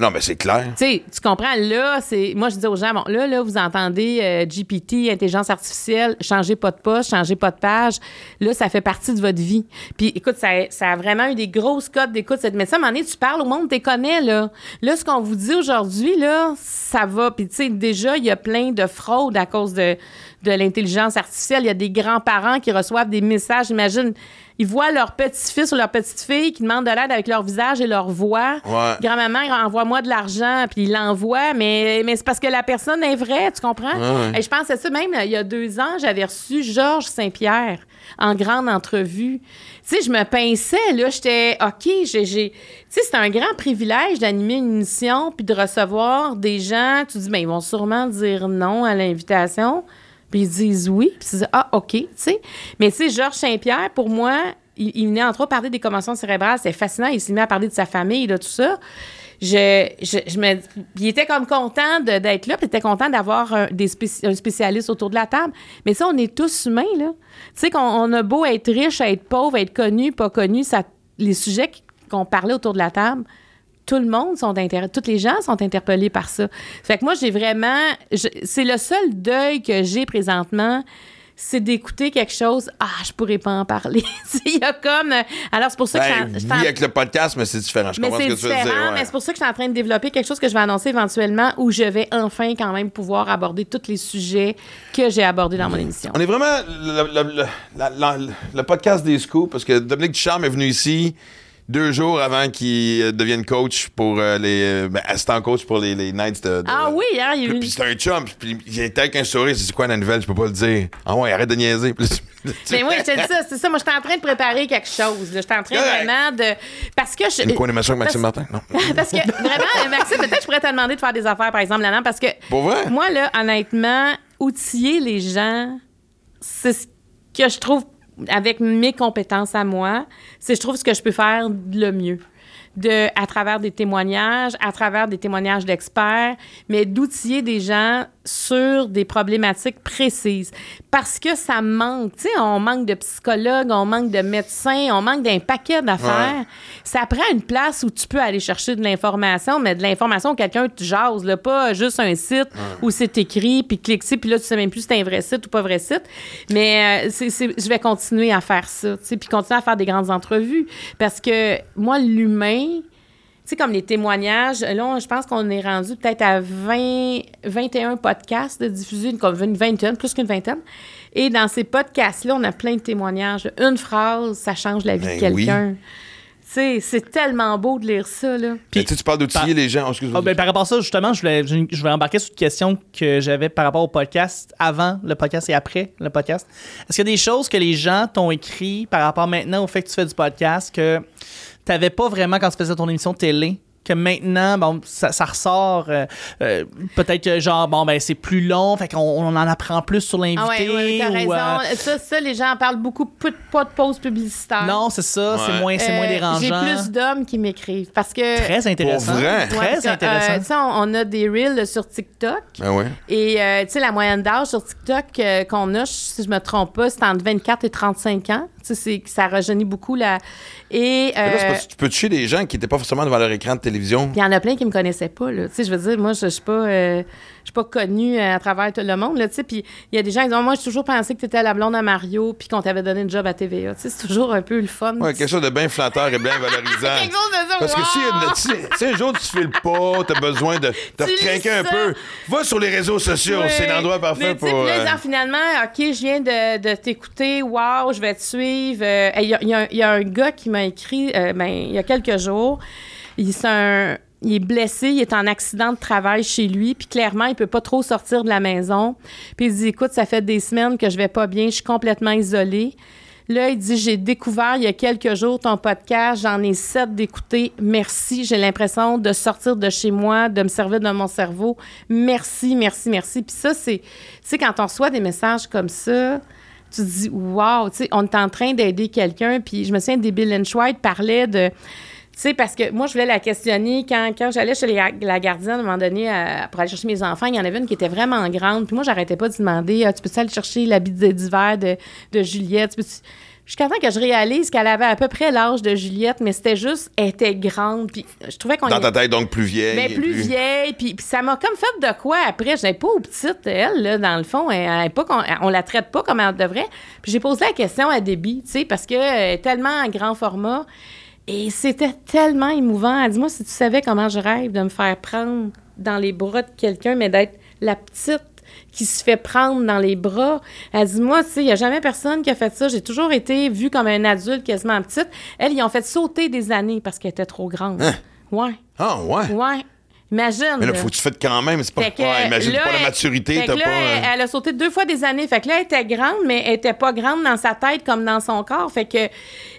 Non, mais c'est clair.
Tu sais, tu comprends, là, c'est. Moi, je dis aux gens, bon, là, là, vous entendez euh, GPT, intelligence artificielle, changez pas de poste, changez pas de page. Là, ça fait partie de votre vie. Puis, écoute, ça, a- ça a vraiment eu des grosses cotes d'écoute. Mais ça, à un moment donné, tu parles au monde, tu connais, là. Là, ce qu'on vous dit aujourd'hui, là, ça va. Puis, tu sais, déjà, il y a plein de fraudes à cause de, de l'intelligence artificielle. Il y a des grands-parents qui reçoivent des messages. Imagine, ils voient leur petit-fils ou leur petite-fille qui demandent de l'aide avec leur visage et leur voix.
Ouais.
Grand-maman, envoie-moi de l'argent, puis il l'envoie, mais, mais c'est parce que la personne est vraie, tu comprends?
Ouais, ouais.
Et je pense à ça, même il y a deux ans, j'avais reçu Georges Saint-Pierre en grande entrevue. Tu sais, je me pinçais, là, j'étais, OK, j'ai... j'ai- Tu sais, c'est un grand privilège d'animer une émission puis de recevoir des gens, tu dis, ben ils vont sûrement dire non à l'invitation, puis ils disent oui, puis tu dis, ah, OK, tu sais. Mais tu sais, Georges Saint-Pierre, pour moi, il, il venait entre autres parler des commotions cérébrales, c'est fascinant, il s'est mis à parler de sa famille, là, tout ça je, je, il était comme content de- d'être là, puis il était content d'avoir un, spécialiste autour de la table. Mais ça, on est tous humains, là. Tu sais, qu'on on a beau être riche, être pauvre, être connu, pas connu, ça, les sujets qu'on parlait autour de la table, tout le monde sont inter... toutes les gens sont interpellés par ça. Fait que moi, j'ai vraiment, c'est le seul deuil que j'ai présentement, c'est d'écouter quelque chose. Ah, je pourrais pas en parler. Il y a comme, alors c'est pour ça que
Ben,
je suis
oui,
en-
avec le podcast, mais c'est différent. Je
mais
comprends ce
c'est
que tu veux
différent,
dire. ouais.
mais c'est pour ça que je suis en train de développer quelque chose que je vais annoncer éventuellement où je vais enfin quand même pouvoir aborder tous les sujets que j'ai abordés dans mon émission.
On est vraiment le, le- le- la- la- le podcast des scoops parce que Dominique Ducharme est venu ici deux jours avant qu'il euh, devienne coach pour euh, les. euh, Ben, assistant coach pour les, les Knights de. de-
Ah oui, hein, il.
Puis c'est un chum, puis il était avec un sourire, c'est quoi la nouvelle, je peux pas le dire. Ah ouais, arrête de niaiser.
Mais oui, dis ça, c'est ça. Moi, je suis en train de préparer quelque chose. suis en train
Correct.
vraiment de... Parce que je...
Une co-animation avec Maxime
parce-
Martin? Non.
parce que vraiment, Maxime, peut-être que je pourrais te demander de faire des affaires, par exemple, là-dedans, parce que
Pour vrai?
moi, là, honnêtement, outiller les gens, c'est ce que je trouve, avec mes compétences à moi, c'est je trouve ce que je peux faire le mieux. De, à travers des témoignages, à travers des témoignages d'experts, mais d'outiller des gens sur des problématiques précises. Parce que ça manque. Tu sais, on manque de psychologues, on manque de médecins, on manque d'un paquet d'affaires.
Ouais.
Ça prend une place où tu peux aller chercher de l'information, mais de l'information où quelqu'un te jase, là, pas juste un site où c'est écrit, puis clique ici, puis là, tu sais même plus si c'est un vrai site ou pas vrai site. Mais euh, c'est- c'est- je vais continuer à faire ça, tu sais, puis continuer à faire des grandes entrevues. Parce que moi, l'humain, sais, comme les témoignages, là, on- je pense qu'on est rendu peut-être à 20, 21 podcasts de diffusés, une, vingtaine, plus qu'une vingtaine. Et dans ces podcasts-là, on a plein de témoignages. Une phrase, ça change la vie de
Ben oui.
quelqu'un. Tu sais, c'est tellement beau de lire ça, là.
Mais tu sais, tu parles d'outiller
par-
les gens. Oh.
Ah, ben, par rapport à ça, justement, je voulais, je, je voulais embarquer sur une question que j'avais par rapport au podcast, avant le podcast et après le podcast. Est-ce qu'il y a des choses que les gens t'ont écrit par rapport maintenant au fait que tu fais du podcast que tu n'avais pas vraiment quand tu faisais ton émission de télé? Que maintenant, bon, ça, ça ressort, euh, euh, peut-être que genre, bon, ben, c'est plus long, fait qu'on on en apprend plus sur l'invité.
Ah ouais, ouais, t'as
ou,
raison.
euh,
Ça, ça, les gens en parlent beaucoup. Pas de- Pas de pause publicitaire.
non, c'est ça, c'est moins, c'est moins dérangeant.
J'ai plus d'hommes qui m'écrivent parce que...
Très intéressant.
vrai?
Ouais,
Très
euh,
intéressant.
tu sais, on, on a des reels sur TikTok.
Ah ouais.
Et euh, tu sais, la moyenne d'âge sur TikTok euh, qu'on a, si je me trompe pas, c'est entre 24 et 35 ans. Ça rajeunit beaucoup. Et.
Là,
euh,
parce que tu peux toucher des gens qui n'étaient pas forcément devant leur écran de télévision.
Il y en a plein qui me connaissaient pas, là. Tu sais, je veux dire, moi, je je suis pas, euh, suis pas connue à travers tout le monde, là, tu sais. Puis il y a des gens qui disent, moi, j'ai toujours pensé que tu étais la blonde à Mario, puis qu'on t'avait donné une job à TVA. Tu sais, c'est toujours un peu le fun.
Ouais, quelque chose de bien flatteur et bien valorisant.
Quelque chose de ça,
Parce que si,
wow!
si, si un jour tu files pas, t'as besoin de te
lis
un peu, va sur les réseaux sociaux. C'est l'endroit parfait
Mais
pour.
puis là,
euh,
genre, finalement, OK, je viens de, de t'écouter. Wow, je vais te suivre. Euh, Il y, a- y un- il y a un gars qui m'a écrit euh, ben, il y a quelques jours. Il, c'est un- il est blessé, il est en accident de travail chez lui, puis clairement, il peut pas trop sortir de la maison. Puis il dit Écoute, ça fait des semaines que je vais pas bien, je suis complètement isolé. Là, il dit J'ai découvert il y a quelques jours ton podcast, j'en ai sept d'écouter. Merci. J'ai l'impression de sortir de chez moi, de me servir de mon cerveau. Merci, merci, merci. Puis ça, c'est. Sais, quand on reçoit des messages comme ça, tu te dis Wow, tu sais, on est en train d'aider quelqu'un. Puis je me souviens, des Bill Lynch White parlait de. Tu sais, parce que moi, je voulais la questionner quand, quand j'allais chez les- la gardienne, à un moment donné, à- pour aller chercher mes enfants, il y en avait une qui était vraiment grande. Puis moi, j'arrêtais pas de demander Ah, Tu peux-tu aller chercher l'habit d'hiver de, de Juliette? Tu peux-tu- Jusqu'à temps que je réalise qu'elle avait à peu près l'âge de Juliette, mais c'était juste, elle était grande. Puis je trouvais qu'on
Dans
y-
ta tête, donc plus vieille. et
plus vieille, puis, puis ça m'a comme fait de quoi après? Je n'ai pas aux petites, elle, là, dans le fond. Elle, elle pas qu'on- on la traite pas comme elle devrait. Puis j'ai posé la question à Debbie, tu sais, parce qu'elle est tellement en grand format. Et c'était tellement émouvant. Elle dit Moi, si tu savais comment je rêve de me faire prendre dans les bras de quelqu'un, mais d'être la petite qui se fait prendre dans les bras. Elle dit, moi, tu sais, il n'y a jamais personne qui a fait ça. J'ai toujours été vue comme un adulte quasiment petite. Elle, ils ont fait sauter des années parce qu'elle était trop grande.
Hein?
Ouais.
Ah, ouais.
Ouais. Imagine.
Mais là, faut que tu fasses quand même. C'est pas.
Que,
ouais, imagine
là,
pas la maturité,
là,
pas.
elle,
euh,
elle a sauté deux fois des années. Fait que là, elle était grande, mais elle était pas grande dans sa tête comme dans son corps. Fait que,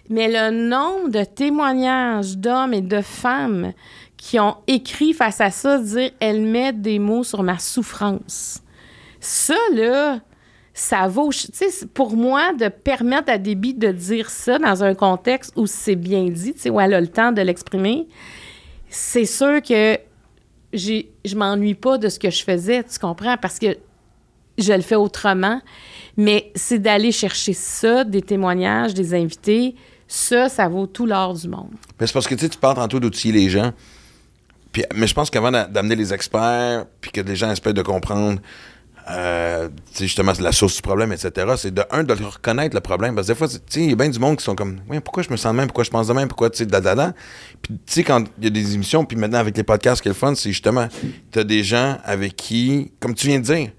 mais le nombre de témoignages d'hommes et de femmes qui ont écrit face à ça, dire elle met des mots sur ma souffrance. Ça, là, ça vaut. Tu sais, pour moi, de permettre à Déby de dire ça dans un contexte où c'est bien dit, tu sais, où elle a le temps de l'exprimer, c'est sûr que j'ai, je m'ennuie pas de ce que je faisais, tu comprends? Parce que je le fais autrement. Mais c'est d'aller chercher ça, des témoignages, des invités. Ça, ça vaut tout l'or du monde.
Mais c'est parce que tu tu parles tantôt d'outiller les gens. Puis, mais je pense qu'avant d'a- d'amener les experts, puis que les gens espèrent de comprendre, euh, justement, la source du problème, etc., c'est de un, de le reconnaître le problème. Parce que des fois, tu sais, il y a bien du monde qui sont comme, oui, pourquoi je me sens de même, pourquoi je pense de même, pourquoi, tu sais, dadada. Puis, tu sais, quand il y a des émissions, puis maintenant, avec les podcasts, ce qui est le fun, c'est justement, tu as des gens avec qui, comme tu viens de dire,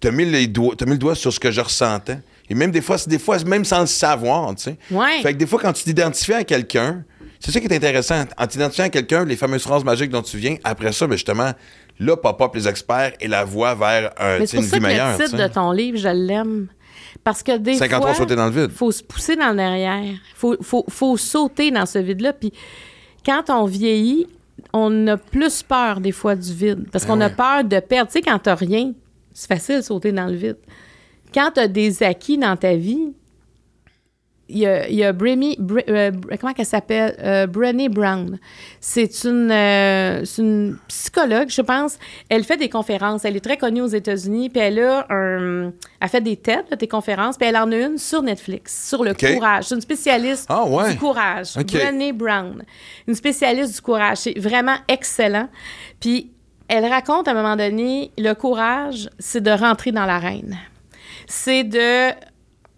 tu as mis, les doigts- t'as mis le doigt sur ce que je ressentais. Et même des fois, c'est des fois, même sans le savoir, tu sais.
Ouais.
Fait que des fois, quand tu t'identifies à quelqu'un, c'est ça qui est intéressant. En t'identifiant à quelqu'un, les fameuses phrases magiques dont tu viens, après ça, ben justement, là, pop-up les experts et la voie vers euh,
Mais c'est
une
ça
vie
que
meilleure.
le titre de ton livre, je l'aime. Parce que des
53
fois,
sauter dans le vide.
faut se pousser dans le derrière. faut, faut, faut sauter dans ce vide-là. Puis quand on vieillit, on a plus peur des fois du vide. Parce qu'on a peur de perdre. Tu sais, quand t'as rien, c'est facile de sauter dans le vide. Quand t'as des acquis dans ta vie, il y a, il y a Bremy, euh, comment qu'elle s'appelle? Euh, Brené Brown. C'est une, euh, une psychologue, je pense. Elle fait des conférences. Elle est très connue aux États-Unis. Puis elle a un, elle fait des TED, des conférences. Puis elle en a une sur Netflix, sur le courage. C'est une spécialiste
Ah, ouais.
du courage.
OK.
Brené Brown. Une spécialiste du courage. C'est vraiment excellent. Puis elle raconte à un moment donné, le courage, c'est de rentrer dans l'arène. C'est de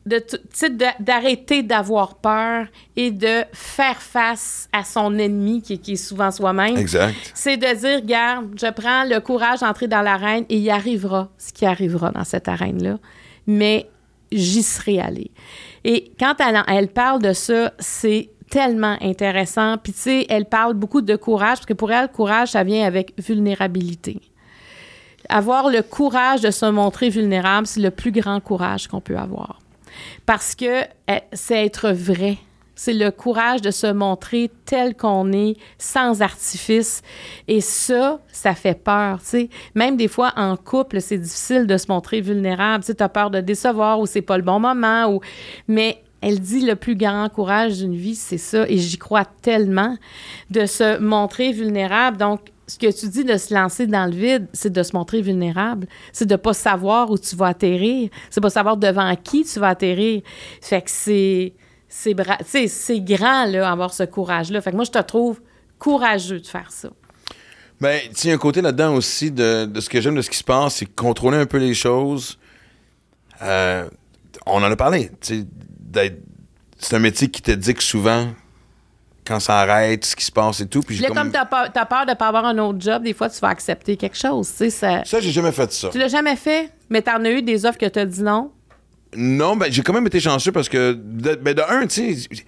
d'arrêter d'avoir peur et de faire face à son ennemi qui, qui est souvent soi-même.
Exact.
C'est de dire, regarde, je prends le courage d'entrer dans l'arène et il arrivera ce qui arrivera dans cette arène-là. Mais j'y serai allée. Et quand elle, elle parle de ça, c'est tellement intéressant. Puis, tu sais, elle parle beaucoup de courage, parce que pour elle, courage, ça vient avec vulnérabilité. Avoir le courage de se montrer vulnérable, c'est le plus grand courage qu'on peut avoir. Parce que euh, c'est être vrai. C'est le courage de se montrer tel qu'on est, sans artifice. Et ça, ça fait peur. Même des fois, en couple, c'est difficile de se montrer vulnérable. Tu as peur de décevoir ou c'est pas le bon moment. Ou... Mais elle dit le plus grand courage d'une vie, c'est ça. Et j'y crois tellement de se montrer vulnérable. Donc, ce que tu dis de se lancer dans le vide, c'est de se montrer vulnérable. C'est de pas savoir où tu vas atterrir. C'est pas savoir devant qui tu vas atterrir. Fait que c'est c'est grand là avoir ce courage là. Fait que moi je te trouve courageux de faire ça.
Ben, tu un côté là-dedans aussi de, de ce que j'aime de ce qui se passe, c'est contrôler un peu les choses. Euh, on en a parlé, c'est un métier qui te dit que souvent, quand ça arrête, ce qui se passe et tout. Puis
Là,
comme-
comme t'as peur, peur de pas avoir un autre job, des fois, tu vas accepter quelque chose. Ça...
Ça, j'ai jamais fait ça.
Tu l'as jamais fait, mais t'en as eu des offres que t'as dit non?
Non, ben, j'ai quand même été chanceux parce que, de, ben, de un, tu sais, tu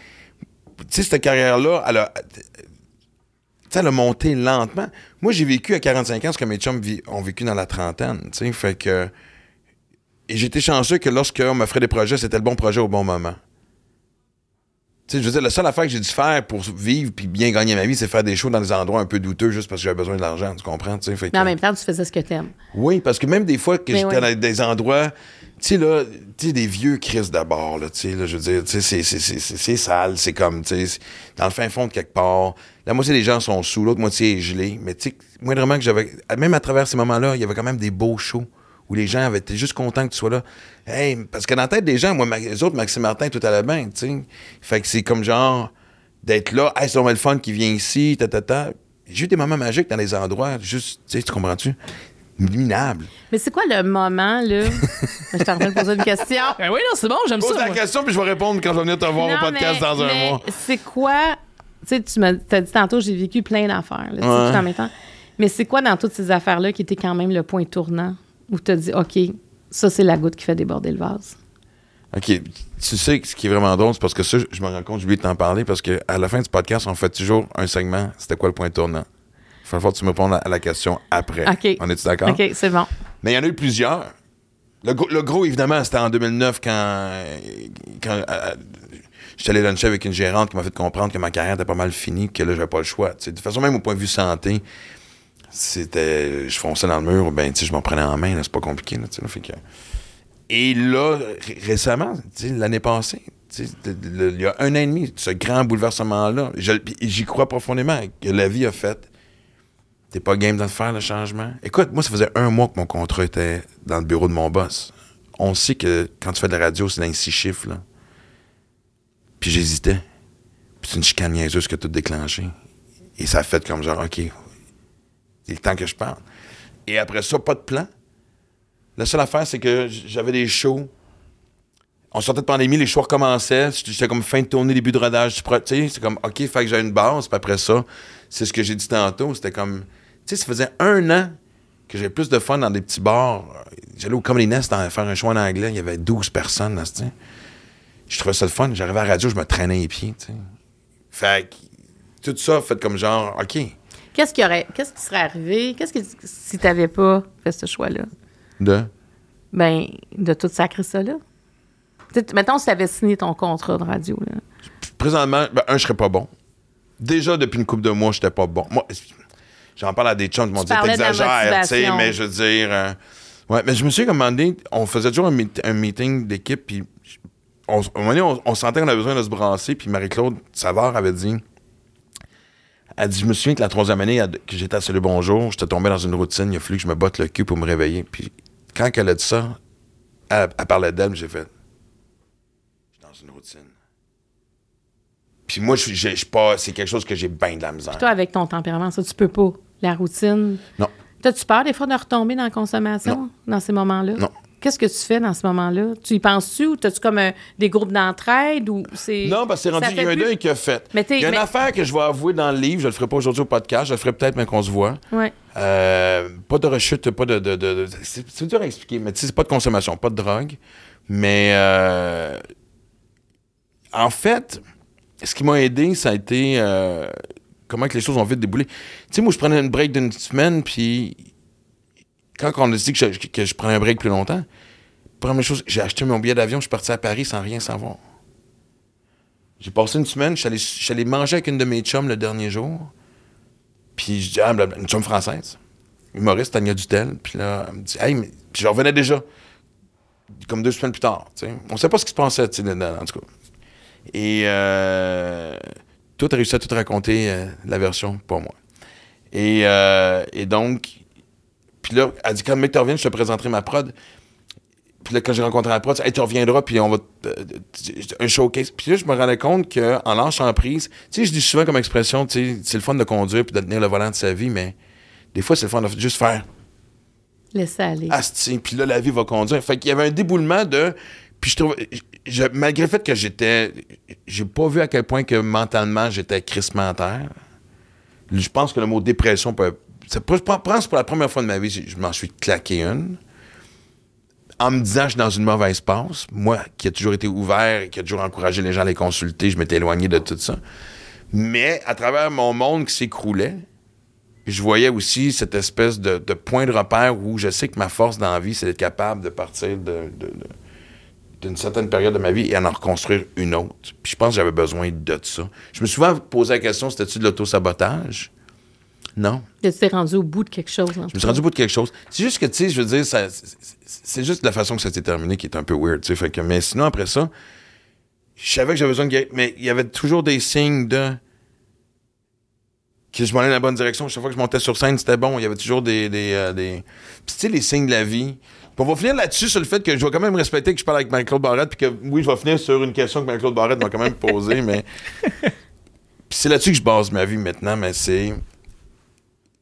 sais, cette carrière-là, elle a, elle a monté lentement. Moi, j'ai vécu à 45 ans ce que mes chums ont vécu dans la trentaine, tu sais, fait que... Et j'étais chanceux que lorsqu'on m'offrait des projets, c'était le bon projet au bon moment. Je veux dire, la seule affaire que j'ai dû faire pour vivre puis bien gagner ma vie, c'est faire des shows dans des endroits un peu douteux juste parce que j'avais besoin de l'argent, tu comprends,
Mais en même temps, tu faisais ce que t'aimes.
oui, parce que même des fois que j'étais dans des endroits, tu sais, là, tu sais, des vieux Chris d'abord, là, tu sais, là, je veux dire, tu sais, c'est- sale, c'est comme, tu sais, dans le fin fond de quelque part. La moitié des gens sont sous, l'autre moitié est gelée. Mais tu sais, moindrement que j'avais, même à travers ces moments-là, il y avait quand même des beaux shows où les gens avaient été juste contents que tu sois là. Hey, parce que dans la tête des gens, moi, Ma- les autres, Maxime Martin, tout allait bien, tu sais. Fait que c'est comme genre d'être là, hey, c'est le fun qui vient ici, ta, ta, ta. J'ai eu des moments magiques dans les endroits, juste, tu sais, tu comprends-tu? Minable.
Mais c'est quoi le moment, là? je suis en train de poser une question.
Ben oui, non, c'est bon, j'aime
Pose
ça.
la
moi.
question, puis je vais répondre quand je vais venir te voir
Non,
au podcast
mais-
dans un
mais
mois.
C'est quoi. Tu sais, tu m'as t'as dit tantôt, j'ai vécu plein d'affaires, là,
Ouais.
tout en même temps. Mais c'est quoi dans toutes ces affaires-là qui était quand même le point tournant? Où tu as dit, OK, ça, c'est la goutte qui fait déborder le vase?
OK. Tu sais, ce qui est vraiment drôle, c'est parce que ça, je me rends compte, j'ai oublié de t'en parler, parce qu'à la fin du podcast, on fait toujours un segment. C'était quoi le point tournant? Il va falloir que tu me répondes à la question après.
OK.
On est-tu d'accord?
OK, c'est bon.
Mais il y en a eu plusieurs. Le, gros- le gros, évidemment, c'était en 2009 quand, quand euh, j'étais allé luncher avec une gérante qui m'a fait comprendre que ma carrière était pas mal finie, que là, j'avais pas le choix. De toute façon, même au point de vue santé, c'était. Je fonçais dans le mur, ben, tu sais, je m'en prenais en main, c'est pas compliqué, là, là, fait que- Et là, ré- récemment, l'année passée, il y a un an et demi, ce grand bouleversement-là, j'y crois profondément que la vie a fait. T'es pas game de faire, le changement? Écoute, moi, ça faisait un mois que mon contrat était dans le bureau de mon boss. On sait que quand tu fais de la radio, c'est dans six chiffres, là. Puis j'hésitais. Puis c'est une chicane niaiseuse que tout déclenché. Et ça a fait comme genre, OK, c'est le temps que je parle. Et après ça, pas de plan. La seule affaire, c'est que j'avais des shows. On sortait de pandémie, les shows recommençaient. J'étais comme fin de tournée, début de rodage. Tu sais, c'est comme, OK, fait que j'ai une base. Puis après ça, c'est ce que j'ai dit tantôt. C'était comme, tu sais, ça faisait un an que j'avais plus de fun dans des petits bars. J'allais au Comedy Nest faire un show en anglais. Il y avait 12 personnes. Je trouvais ça le fun. J'arrivais à la radio, je me traînais les pieds, tu sais. Fait que, tout ça fait comme genre, OK.
Qu'est-ce qui aurait, qu'est-ce qui serait arrivé? Qu'est-ce que si t'avais pas fait ce choix-là?
De?
Ben, de tout sacrer ça là. Tu sais, mettons si t'avais signé ton contrat de radio, là.
présentement, ben, un, je serais pas bon. Déjà, depuis une couple de mois, j'étais pas bon. Moi, j'en parle à des chums qui m'ont
Tu
dit t'exagères, tu sais, mais je veux dire. euh, ouais, mais je me moment donné, on faisait toujours un, meet- un meeting d'équipe, puis on, à un moment donné, on, on sentait qu'on avait besoin de se brasser, puis Marie-Claude Savard avait dit. Elle dit, je me souviens que la troisième année elle- que j'étais à Salut Bonjour, j'étais tombé dans une routine, il a fallu que je me batte le cul pour me réveiller. Puis quand elle a dit ça, elle, elle parlait d'elle, j'ai fait, je suis dans une routine. Puis moi, je suis- je je pas. C'est quelque chose que j'ai bien de la misère.
Toi, avec ton tempérament, ça, tu peux pas. La routine.
Non.
T'as-tu peur des fois de retomber dans la consommation
Non.
dans ces moments-là?
Non.
Qu'est-ce que tu fais dans ce moment-là? Tu y penses-tu ou t'as-tu comme euh, des groupes d'entraide ou c'est.
Non, parce que c'est rendu, il y a un deuil qui a fait.
Mais
il y a une affaire que je vais avouer dans le livre, je le ferai pas aujourd'hui au podcast, je le ferai peut-être, mais qu'on se voit.
Ouais.
Euh, pas de rechute, pas de. de- de- de- c'est, c'est dur à expliquer, mais tu sais, c'est pas de consommation, pas de drogue. Mais euh, en fait, ce qui m'a aidé, ça a été euh, comment que les choses ont vite déboulé. Tu sais, moi, je prenais une break d'une semaine, puis quand on a dit que je, que je prenais un break plus longtemps, première chose, j'ai acheté mon billet d'avion, je suis parti à Paris sans rien savoir. J'ai passé une semaine, je suis allé- manger avec une de mes chums le dernier jour. Puis je dis, ah, une chum française, humoriste, Tania Dutel. Puis là, elle me dit, hey, mais. Puis je revenais déjà, comme deux semaines plus tard. On ne sait pas ce qui se passait, en tout cas. Et euh, tout a réussi à tout raconter, euh, la version, pas moi. Et, euh, et donc, puis là, elle dit, quand mec te revient, je te présenterai ma prod. Puis là, quand j'ai rencontré la prod, hey, tu reviendras, puis on va. euh, un showcase. Puis là, je me rendais compte qu'en lâchant prise, tu sais, je dis souvent comme expression, tu sais, c'est le fun de conduire puis de tenir le volant de sa vie, mais des fois, c'est le fun de juste faire
Laissez aller.
asti, puis là, la vie va conduire. Fait qu'il y avait un déboulement de. Puis je trouve. je- malgré le fait que j'étais. J'ai pas vu à quel point que mentalement j'étais crissement à terre. Je pense que le mot dépression peut. Je pense pour la première fois de ma vie, je m'en suis claqué une. En me disant que je suis dans une mauvaise passe. Moi, qui a toujours été ouvert et qui a toujours encouragé les gens à les consulter, je m'étais éloigné de tout ça. Mais à travers mon monde qui s'écroulait, je voyais aussi cette espèce de, point de repère où je sais que ma force dans la vie, c'est d'être capable de partir d'une certaine période de ma vie et en en reconstruire une autre. Puis je pense que j'avais besoin de ça. Je me suis souvent posé la question, c'était-tu de l'autosabotage? Non.
Tu t'es rendu au bout de quelque chose. en
Je me suis rendu au bout de quelque chose. C'est juste que, tu sais, je veux dire, c'est- juste la façon que ça s'est terminé qui est un peu weird, tu sais. Fait que, mais sinon, après ça, je savais que j'avais besoin de guérir, mais il y avait toujours des signes de que je m'allais dans la bonne direction. Chaque fois que je montais sur scène, c'était bon. Il y avait toujours des... des, euh, des... Puis, tu sais, les signes de la vie. Puis on va finir là-dessus sur le fait que je vais quand même respecter que je parle avec Marie-Claude Barrette, puis que, oui, je vais finir sur une question que Marie-Claude Barrette m'a quand même posée, mais... Puis c'est là-dessus que je base ma vie maintenant, mais c'est... Je, je, je, je, je- je- voyons,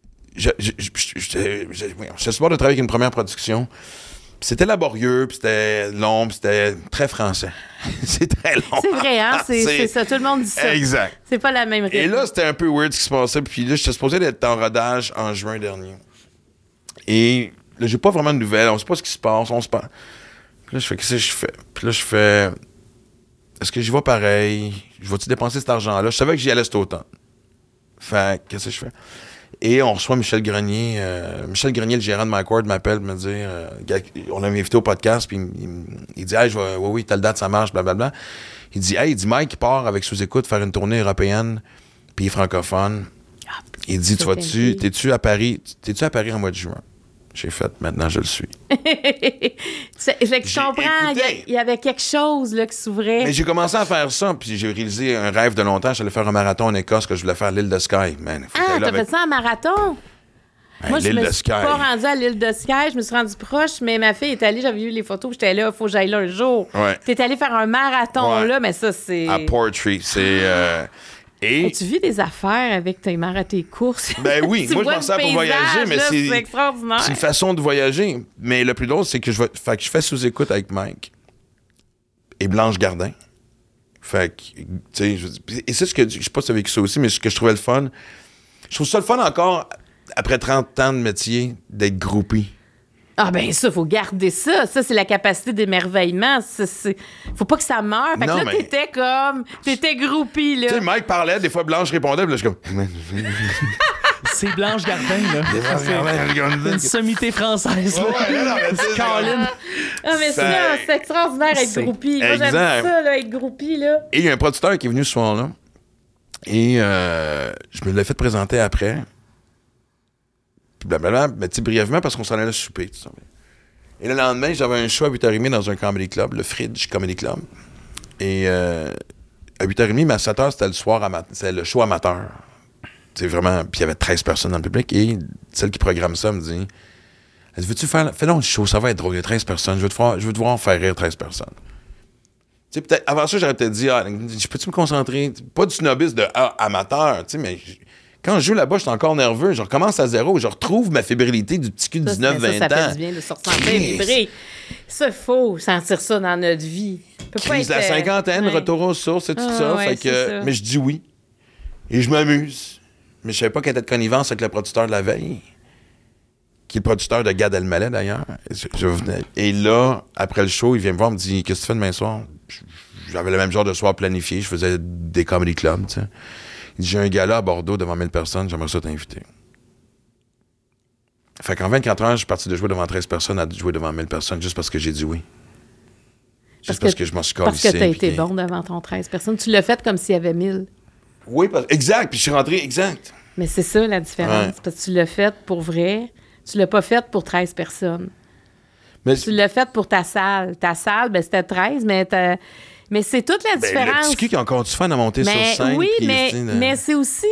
j'étais sur le bord de travailler avec une première production. C'était laborieux, puis c'était long, puis c'était très français. c'est très long.
C'est vrai, hein? C'est ça. Tout le monde dit ça.
Exact.
C'est pas la même
Et
rythme.
là, c'était un peu weird ce qui se passait. Puis là, j'étais supposé d'être en rodage en juin dernier. Et là, j'ai pas vraiment de nouvelles. On sait pas ce qui se passe. On se parle. Puis là, je fais, qu'est-ce que je fais? Puis là, je fais, est-ce que j'y vais pareil? Je vais-tu dépenser cet argent-là? Je savais que j'y allais cet automne. Fait, qu'est-ce que je fais? Et on reçoit Michel Grenier. euh, Michel Grenier, le gérant de Ward, m'appelle me dire euh, on l'avait invité au podcast, puis il, il- dit Hey, je vais, oui, oui, telle date, ça marche, blablabla. Il dit Hey, il dit Mike, il part avec sous-écoute faire une tournée européenne, puis il est francophone. Il dit Tu vas-tu, t'es-tu à Paris, t'es-tu à Paris en mois de juin? J'ai fait, maintenant je le suis.
C'est- fait que je comprends. Il y avait quelque chose là, qui s'ouvrait.
Mais j'ai commencé à faire ça, puis j'ai réalisé un rêve de longtemps. J'allais faire un marathon en Écosse que je voulais faire à l'île de Skye. Man,
Ah, t'as
avec-
fait ça en marathon?
Hey,
Moi, je me suis pas rendue à l'île de Skye. Je me suis rendue proche, mais ma fille est allée. J'avais vu les photos. J'étais là. Il faut que j'aille là un jour.
Ouais.
T'es allée faire un marathon
Ouais.
là, mais ça, c'est.
À Portree. C'est. euh, et.
Tu vis des affaires avec tes marathons, tes courses?
Ben oui, moi, je m'en sers pour voyager, mais c'est-
extraordinaire.
C'est une façon de voyager. Mais le plus drôle, c'est que je, vais, fait que je fais sous-écoute avec Mike et Blanche Gardin. Fait que, tu sais, je- et c'est ce que, je sais pas si tu as vécu ça aussi, mais ce que je trouvais le fun, je trouve ça le fun encore, après 30 ans de métier, d'être groupie.
Ah ben ça, faut garder ça. Ça, c'est la capacité d'émerveillement. Ça, c'est- Faut pas que ça meure. Fait que
Non,
là,
mais-
t'étais comme... T'étais groupie, là.
Tu sais, Mike parlait, des fois Blanche répondait, puis là, je suis comme.
C'est Blanche Gardin, là.
Ouais,
Une sommité française, là.
non, mais.
Ah, mais ça, c'est extraordinaire être groupie. Moi, j'aime ça, là, être groupie, là.
Et il y a un producteur qui est venu ce soir-là. Et euh, je me l'ai fait présenter après. Blablabla, mais tu brièvement, parce qu'on s'en allait souper. Et le lendemain, j'avais un show à 8h30 dans un comedy club, le Fridge Comedy Club. Et euh, à 8h30, mais à 7h, c'était le soir, c'était le show amateur. C'est vraiment. Puis il y avait 13 personnes dans le public. Et celle qui programme ça me dit Veux-tu faire. Fais donc le show, ça va être drôle. Il y a 13 personnes. Je veux te, voir, je veux te voir faire rire 13 personnes. Avant ça, j'aurais peut-être dit, ah, peux-tu me concentrer? Pas du snobisme de ah, amateur, tu sais, mais quand je joue là-bas, je suis encore nerveux. Je recommence à zéro. Je retrouve ma fébrilité du petit cul de
Ça,
19,
mais
20
ça, ça
ans.
fait du bien de se ressentir. Ça, faut sentir ça dans notre vie. Peut pas être,
la
euh,
cinquantaine,
ouais.
retour aux sources et tout
Ah,
ça.
ouais,
fait que,
ça.
Mais je dis oui. Et je m'amuse. Mais je savais pas qu'il était de connivence avec le producteur de la veille, qui est le producteur de Gad Elmaleh d'ailleurs. Je- je venais- Et là, après le show, il vient me voir, il me dit Qu'est-ce que tu fais demain soir J'avais le même genre de soir planifié. Je faisais des comedy clubs, tu sais. Il dit J'ai un gala à Bordeaux devant 1000 personnes, j'aimerais ça t'inviter. Fait qu'en 24 heures, je suis parti de jouer devant 13 personnes à jouer devant 1000 personnes juste parce que j'ai dit oui. Juste
Parce
parce
que-
que, je m'en suis
Parce que t'as été bon devant ton 13 personnes. Tu l'as fait comme s'il y avait 1000.
Oui, parce- exact. Puis je suis rentré, exact.
Mais c'est ça la différence.
Ouais.
Parce que tu l'as fait pour vrai. Tu l'as pas fait pour 13 personnes.
Mais
Tu l'as fait pour ta salle. Ta salle, ben, c'était 13, mais, t'as- mais c'est toute la
ben, le
différence.
petit cul qui a encore du fun à monter
mais
sur scène.
oui, mais,
tu de-
mais c'est aussi.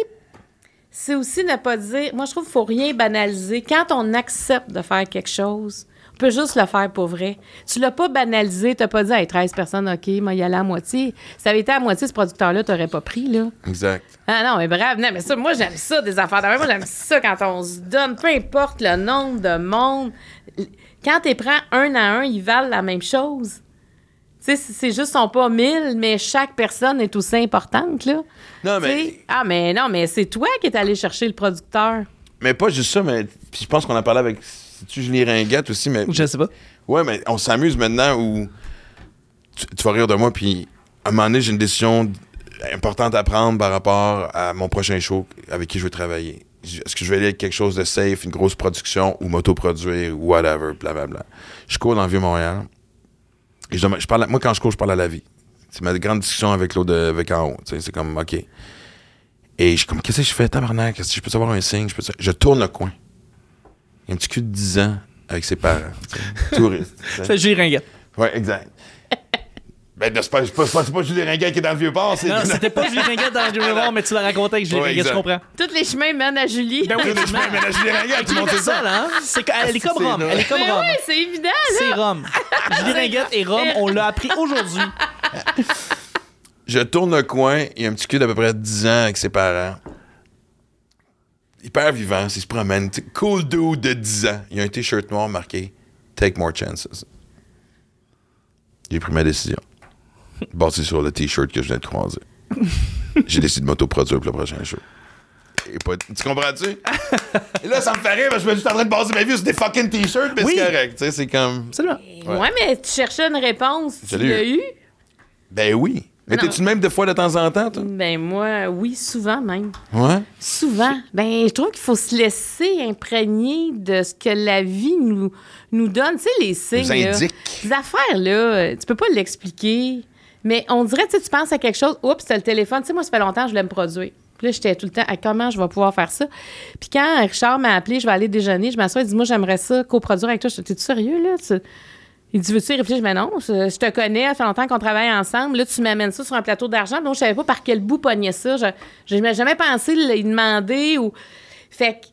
C'est aussi ne pas dire. Moi, je trouve qu'il faut rien banaliser. Quand on accepte de faire quelque chose, peux juste le faire pour vrai. Tu l'as pas banalisé, t'as pas dit, hey, 13 personnes, OK, moi, y aller à moitié. Si ça avait été à moitié, ce producteur-là, t'aurais pas pris, là.
Exact.
Ah non, mais bref, non, mais ça, moi, j'aime ça, des affaires même. Moi, j'aime ça quand on se donne, peu importe le nombre de monde. Quand tu prends un à un, ils valent la même chose. Sais, c'est juste, sont pas mille, mais chaque personne est aussi importante, là.
Non, mais,
Ah, mais non, mais c'est toi qui es allé chercher le producteur.
mais pas juste ça, mais puis je pense qu'on en parlait avec. tu Julie Ringuette aussi, mais.
Je sais pas.
Ouais, mais on s'amuse maintenant où. Tu, tu vas rire de moi, puis à un moment donné, j'ai une décision importante à prendre par rapport à mon prochain show avec qui je veux travailler. Est-ce que je vais aller avec quelque chose de safe, une grosse production, ou m'auto-produire, ou whatever, blablabla. Je cours dans le Vieux-Montréal. Je, parle à- moi, quand je cours, je parle à la vie. C'est ma grande discussion avec l'autre de- avec en haut. C'est comme, OK. Et je suis comme, qu'est-ce que je fais, tabarnak? Qu'est-ce que je peux savoir un signe? Je, peux je tourne le coin. Il y a un petit cul de 10 ans avec ses parents. Touriste.
C'est Julie Ringuette.
Ouais, exact. Ben, c'est pas, c'est pas, pas, Julie Ringuet qui est dans le vieux port.
Non, c'était pas Julie Ringuette dans le Voir, mais tu l'as raconté avec Julie
Ouais,
Ringuette, je comprends.
Tous les chemins mènent à Julie.
Ben oui,
Tous les chemins mènent à Julie Ringuet, tout le monde sait ça.
hein? C'est elle est comme Rome. Elle est comme
Mais
Rome.
oui, c'est évident, là.
C'est Rome. Julie Ringuette et Rome, on l'a appris aujourd'hui.
Je tourne le coin, il y a un petit cul d'à peu près 10 ans avec ses parents. Hyper vivant, il se promène. tu Cool dude de 10 ans. Il y a un t-shirt noir marqué Take more chances. J'ai pris ma décision. Basé sur le t-shirt que je viens de croiser. J'ai décidé de m'autoproduire pour le prochain show. Et pas- tu comprends-tu? Et là, ça me fait rire, parce que je suis juste en train de baser ma vie sur des fucking t-shirts, mais
Oui.
c'est correct. Tu sais, c'est comme.
Absolument.
Ouais. mais tu cherchais une réponse.
Je
Tu l'as eu?
Ben oui. Mais t'es-tu de même de fois de temps en temps, toi?
Ben moi, oui, souvent même.
Ouais.
Souvent. Ben, je trouve qu'il faut se laisser imprégner de ce que la vie nous, nous donne. Tu sais, les signes.
Nous
là.
indique.
Les affaires, là, tu peux pas l'expliquer. Mais on dirait, tu tu penses à quelque chose. Oups, c'est le téléphone. Tu sais, moi, ça fait longtemps que je voulais me produire. Puis là, j'étais tout le temps, Ah, comment je vais pouvoir faire ça? Puis quand Richard m'a appelé, je vais aller déjeuner, je m'assois, il dit, moi, j'aimerais ça coproduire avec toi. Je dis, t'es-tu sérieux, là? Tu- Il dit, veux-tu y réfléchir? Mais non, je, te connais, ça fait longtemps qu'on travaille ensemble. Là, tu m'amènes ça sur un plateau d'argent. Donc, je savais pas par quel bout pogner ça. Je n'avais jamais pensé lui demander ou. Fait que,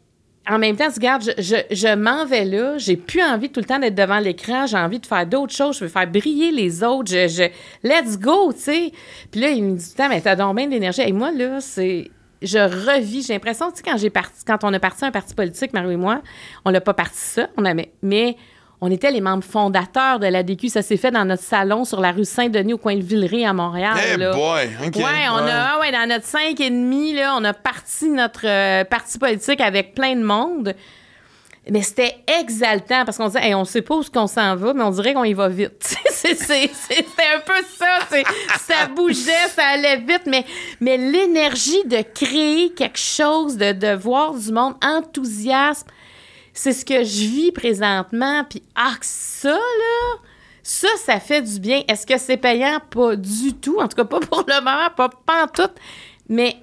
en même temps, tu je, je, je m'en vais là. J'ai plus envie tout le temps d'être devant l'écran. J'ai envie de faire d'autres choses. Je veux faire briller les autres. Je, je- let's go, tu sais. Puis là, il me dit, mais t'as donc bien d'énergie. Et moi, là, c'est. Je revis. J'ai l'impression, tu sais, quand j'ai parti, quand on a parti un parti politique, Mario et moi, on l'a pas parti ça. On avait, mais on était les membres fondateurs de l'ADQ. Ça s'est fait dans notre salon sur la rue Saint-Denis au coin de Villeray à Montréal.
Eh
là.
boy, OK.
Ouais, on a, ouais, dans notre 5 et demi, là, on a parti notre euh, parti politique avec plein de monde. Mais c'était exaltant parce qu'on disait, Hey, on sait pas où qu'on s'en va, mais on dirait qu'on y va vite. C'était un peu ça. Ça bougeait, ça allait vite, mais, mais l'énergie de créer quelque chose, de, de voir du monde enthousiasme, c'est ce que je vis présentement. Puis, ah, ça, là, ça, ça fait du bien. Est-ce que c'est payant? Pas du tout. En tout cas, pas pour le moment, pas, pas en tout. Mais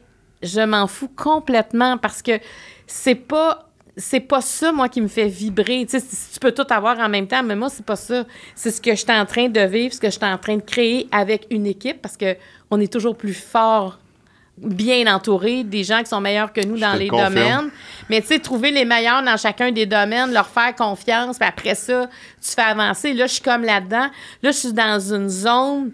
je m'en fous complètement parce que c'est pas. C'est pas ça, moi, qui me fait vibrer. Tu peux tout avoir en même temps, mais moi, c'est pas ça. C'est ce que je suis en train de vivre, ce que je suis en train de créer avec une équipe parce que on est toujours plus fort bien entouré, des gens qui sont meilleurs que nous dans les
confirme.
domaines. Mais tu sais, trouver les meilleurs dans chacun des domaines, leur faire confiance, puis après ça, tu fais avancer. Là, je suis comme là-dedans. Là, je suis dans une zone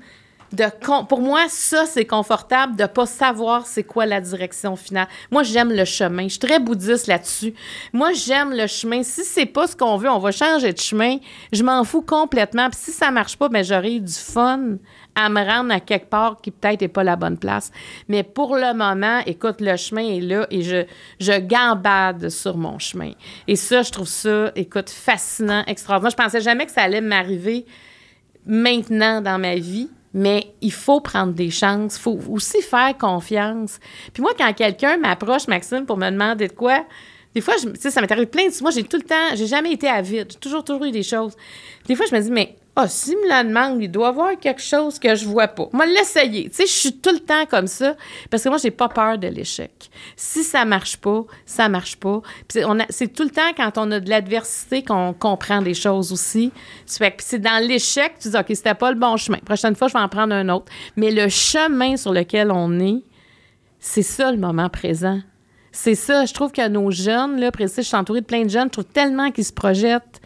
Pour moi, ça, c'est confortable de pas savoir c'est quoi la direction finale. Moi, j'aime le chemin. Je suis très bouddhiste là-dessus. Moi, j'aime le chemin. Si c'est pas ce qu'on veut, on va changer de chemin. Je m'en fous complètement. Puis si ça marche pas, ben j'aurai du fun à me rendre à quelque part qui peut-être n'est pas la bonne place. Mais pour le moment, écoute, le chemin est là et je, je gambade sur mon chemin. Et ça, je trouve ça, écoute, fascinant, extraordinaire. Je pensais jamais que ça allait m'arriver maintenant dans ma vie. Mais il faut prendre des chances. Il faut aussi faire confiance. Puis moi, quand quelqu'un m'approche, Maxime, pour me demander de quoi, des fois, je- ça m'est arrivé plein de... Moi, j'ai tout le temps... J'ai jamais été avide. J'ai toujours, toujours eu des choses. Des fois, je me dis, mais ah, s'il me la demande, il doit y avoir quelque chose que je vois pas. Moi, l'essayer. Tu sais, je suis tout le temps comme ça parce que moi, j'ai pas peur de l'échec. Si ça marche pas, ça marche pas. C'est- tout le temps quand on a de l'adversité qu'on comprend des choses aussi. C'est dans l'échec, tu dis, OK, c'était pas le bon chemin. Prochaine fois, je vais en prendre un autre. Mais le chemin sur lequel on est, c'est ça le moment présent. C'est ça. Je trouve que nos jeunes, là, précis, je suis entourée de plein de jeunes, je trouve tellement qu'ils se projettent.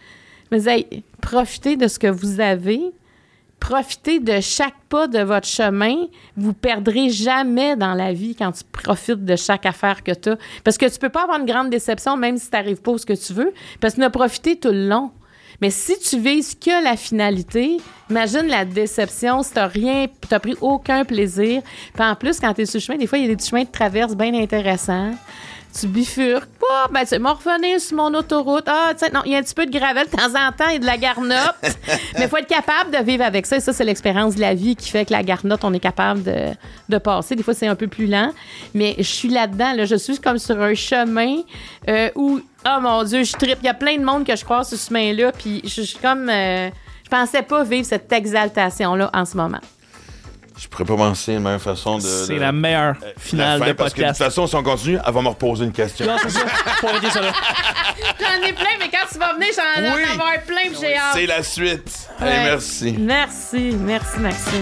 Disais, hey, profitez de ce que vous avez. Profitez de chaque pas de votre chemin. Vous perdrez jamais dans la vie quand tu profites de chaque affaire que tu as. Parce que tu peux pas avoir une grande déception même si tu n'arrives pas où ce que tu veux. Parce que tu as profité tout le long. Mais si tu vises que la finalité, imagine la déception si tu rien, pris aucun plaisir. Puis en plus, quand tu es sur le chemin, des fois, il y a des chemins de traverse bien intéressants. Tu bifurques pas, ben tu m'en revenir sur mon autoroute. Ah, tu sais, non, il y a un petit peu de gravel de temps en temps et de la garnotte. mais il faut être capable de vivre avec ça. Et ça, c'est l'expérience de la vie qui fait que la garnotte, on est capable de, de passer. Des fois, c'est un peu plus lent. Mais je suis là-dedans. Là, je suis comme sur un chemin euh, où Oh mon Dieu, je tripe. Il y a plein de monde que je croise sur ce chemin-là, puis je suis comme. euh, je pensais pas vivre cette exaltation-là en ce moment.
Je pourrais pas penser une meilleure façon de.
C'est
de-
la meilleure
la
finale
fin,
de
parce que de toute façon, si on continue, elle va me reposer une question.
Non, c'est ça. Faut arrêter ça là.
J'en ai plein, mais quand tu vas venir, j'en ai
Oui.
avoir plein, puis j'ai hâte.
C'est la suite.
Ouais.
Allez, merci.
Merci, merci, Maxime.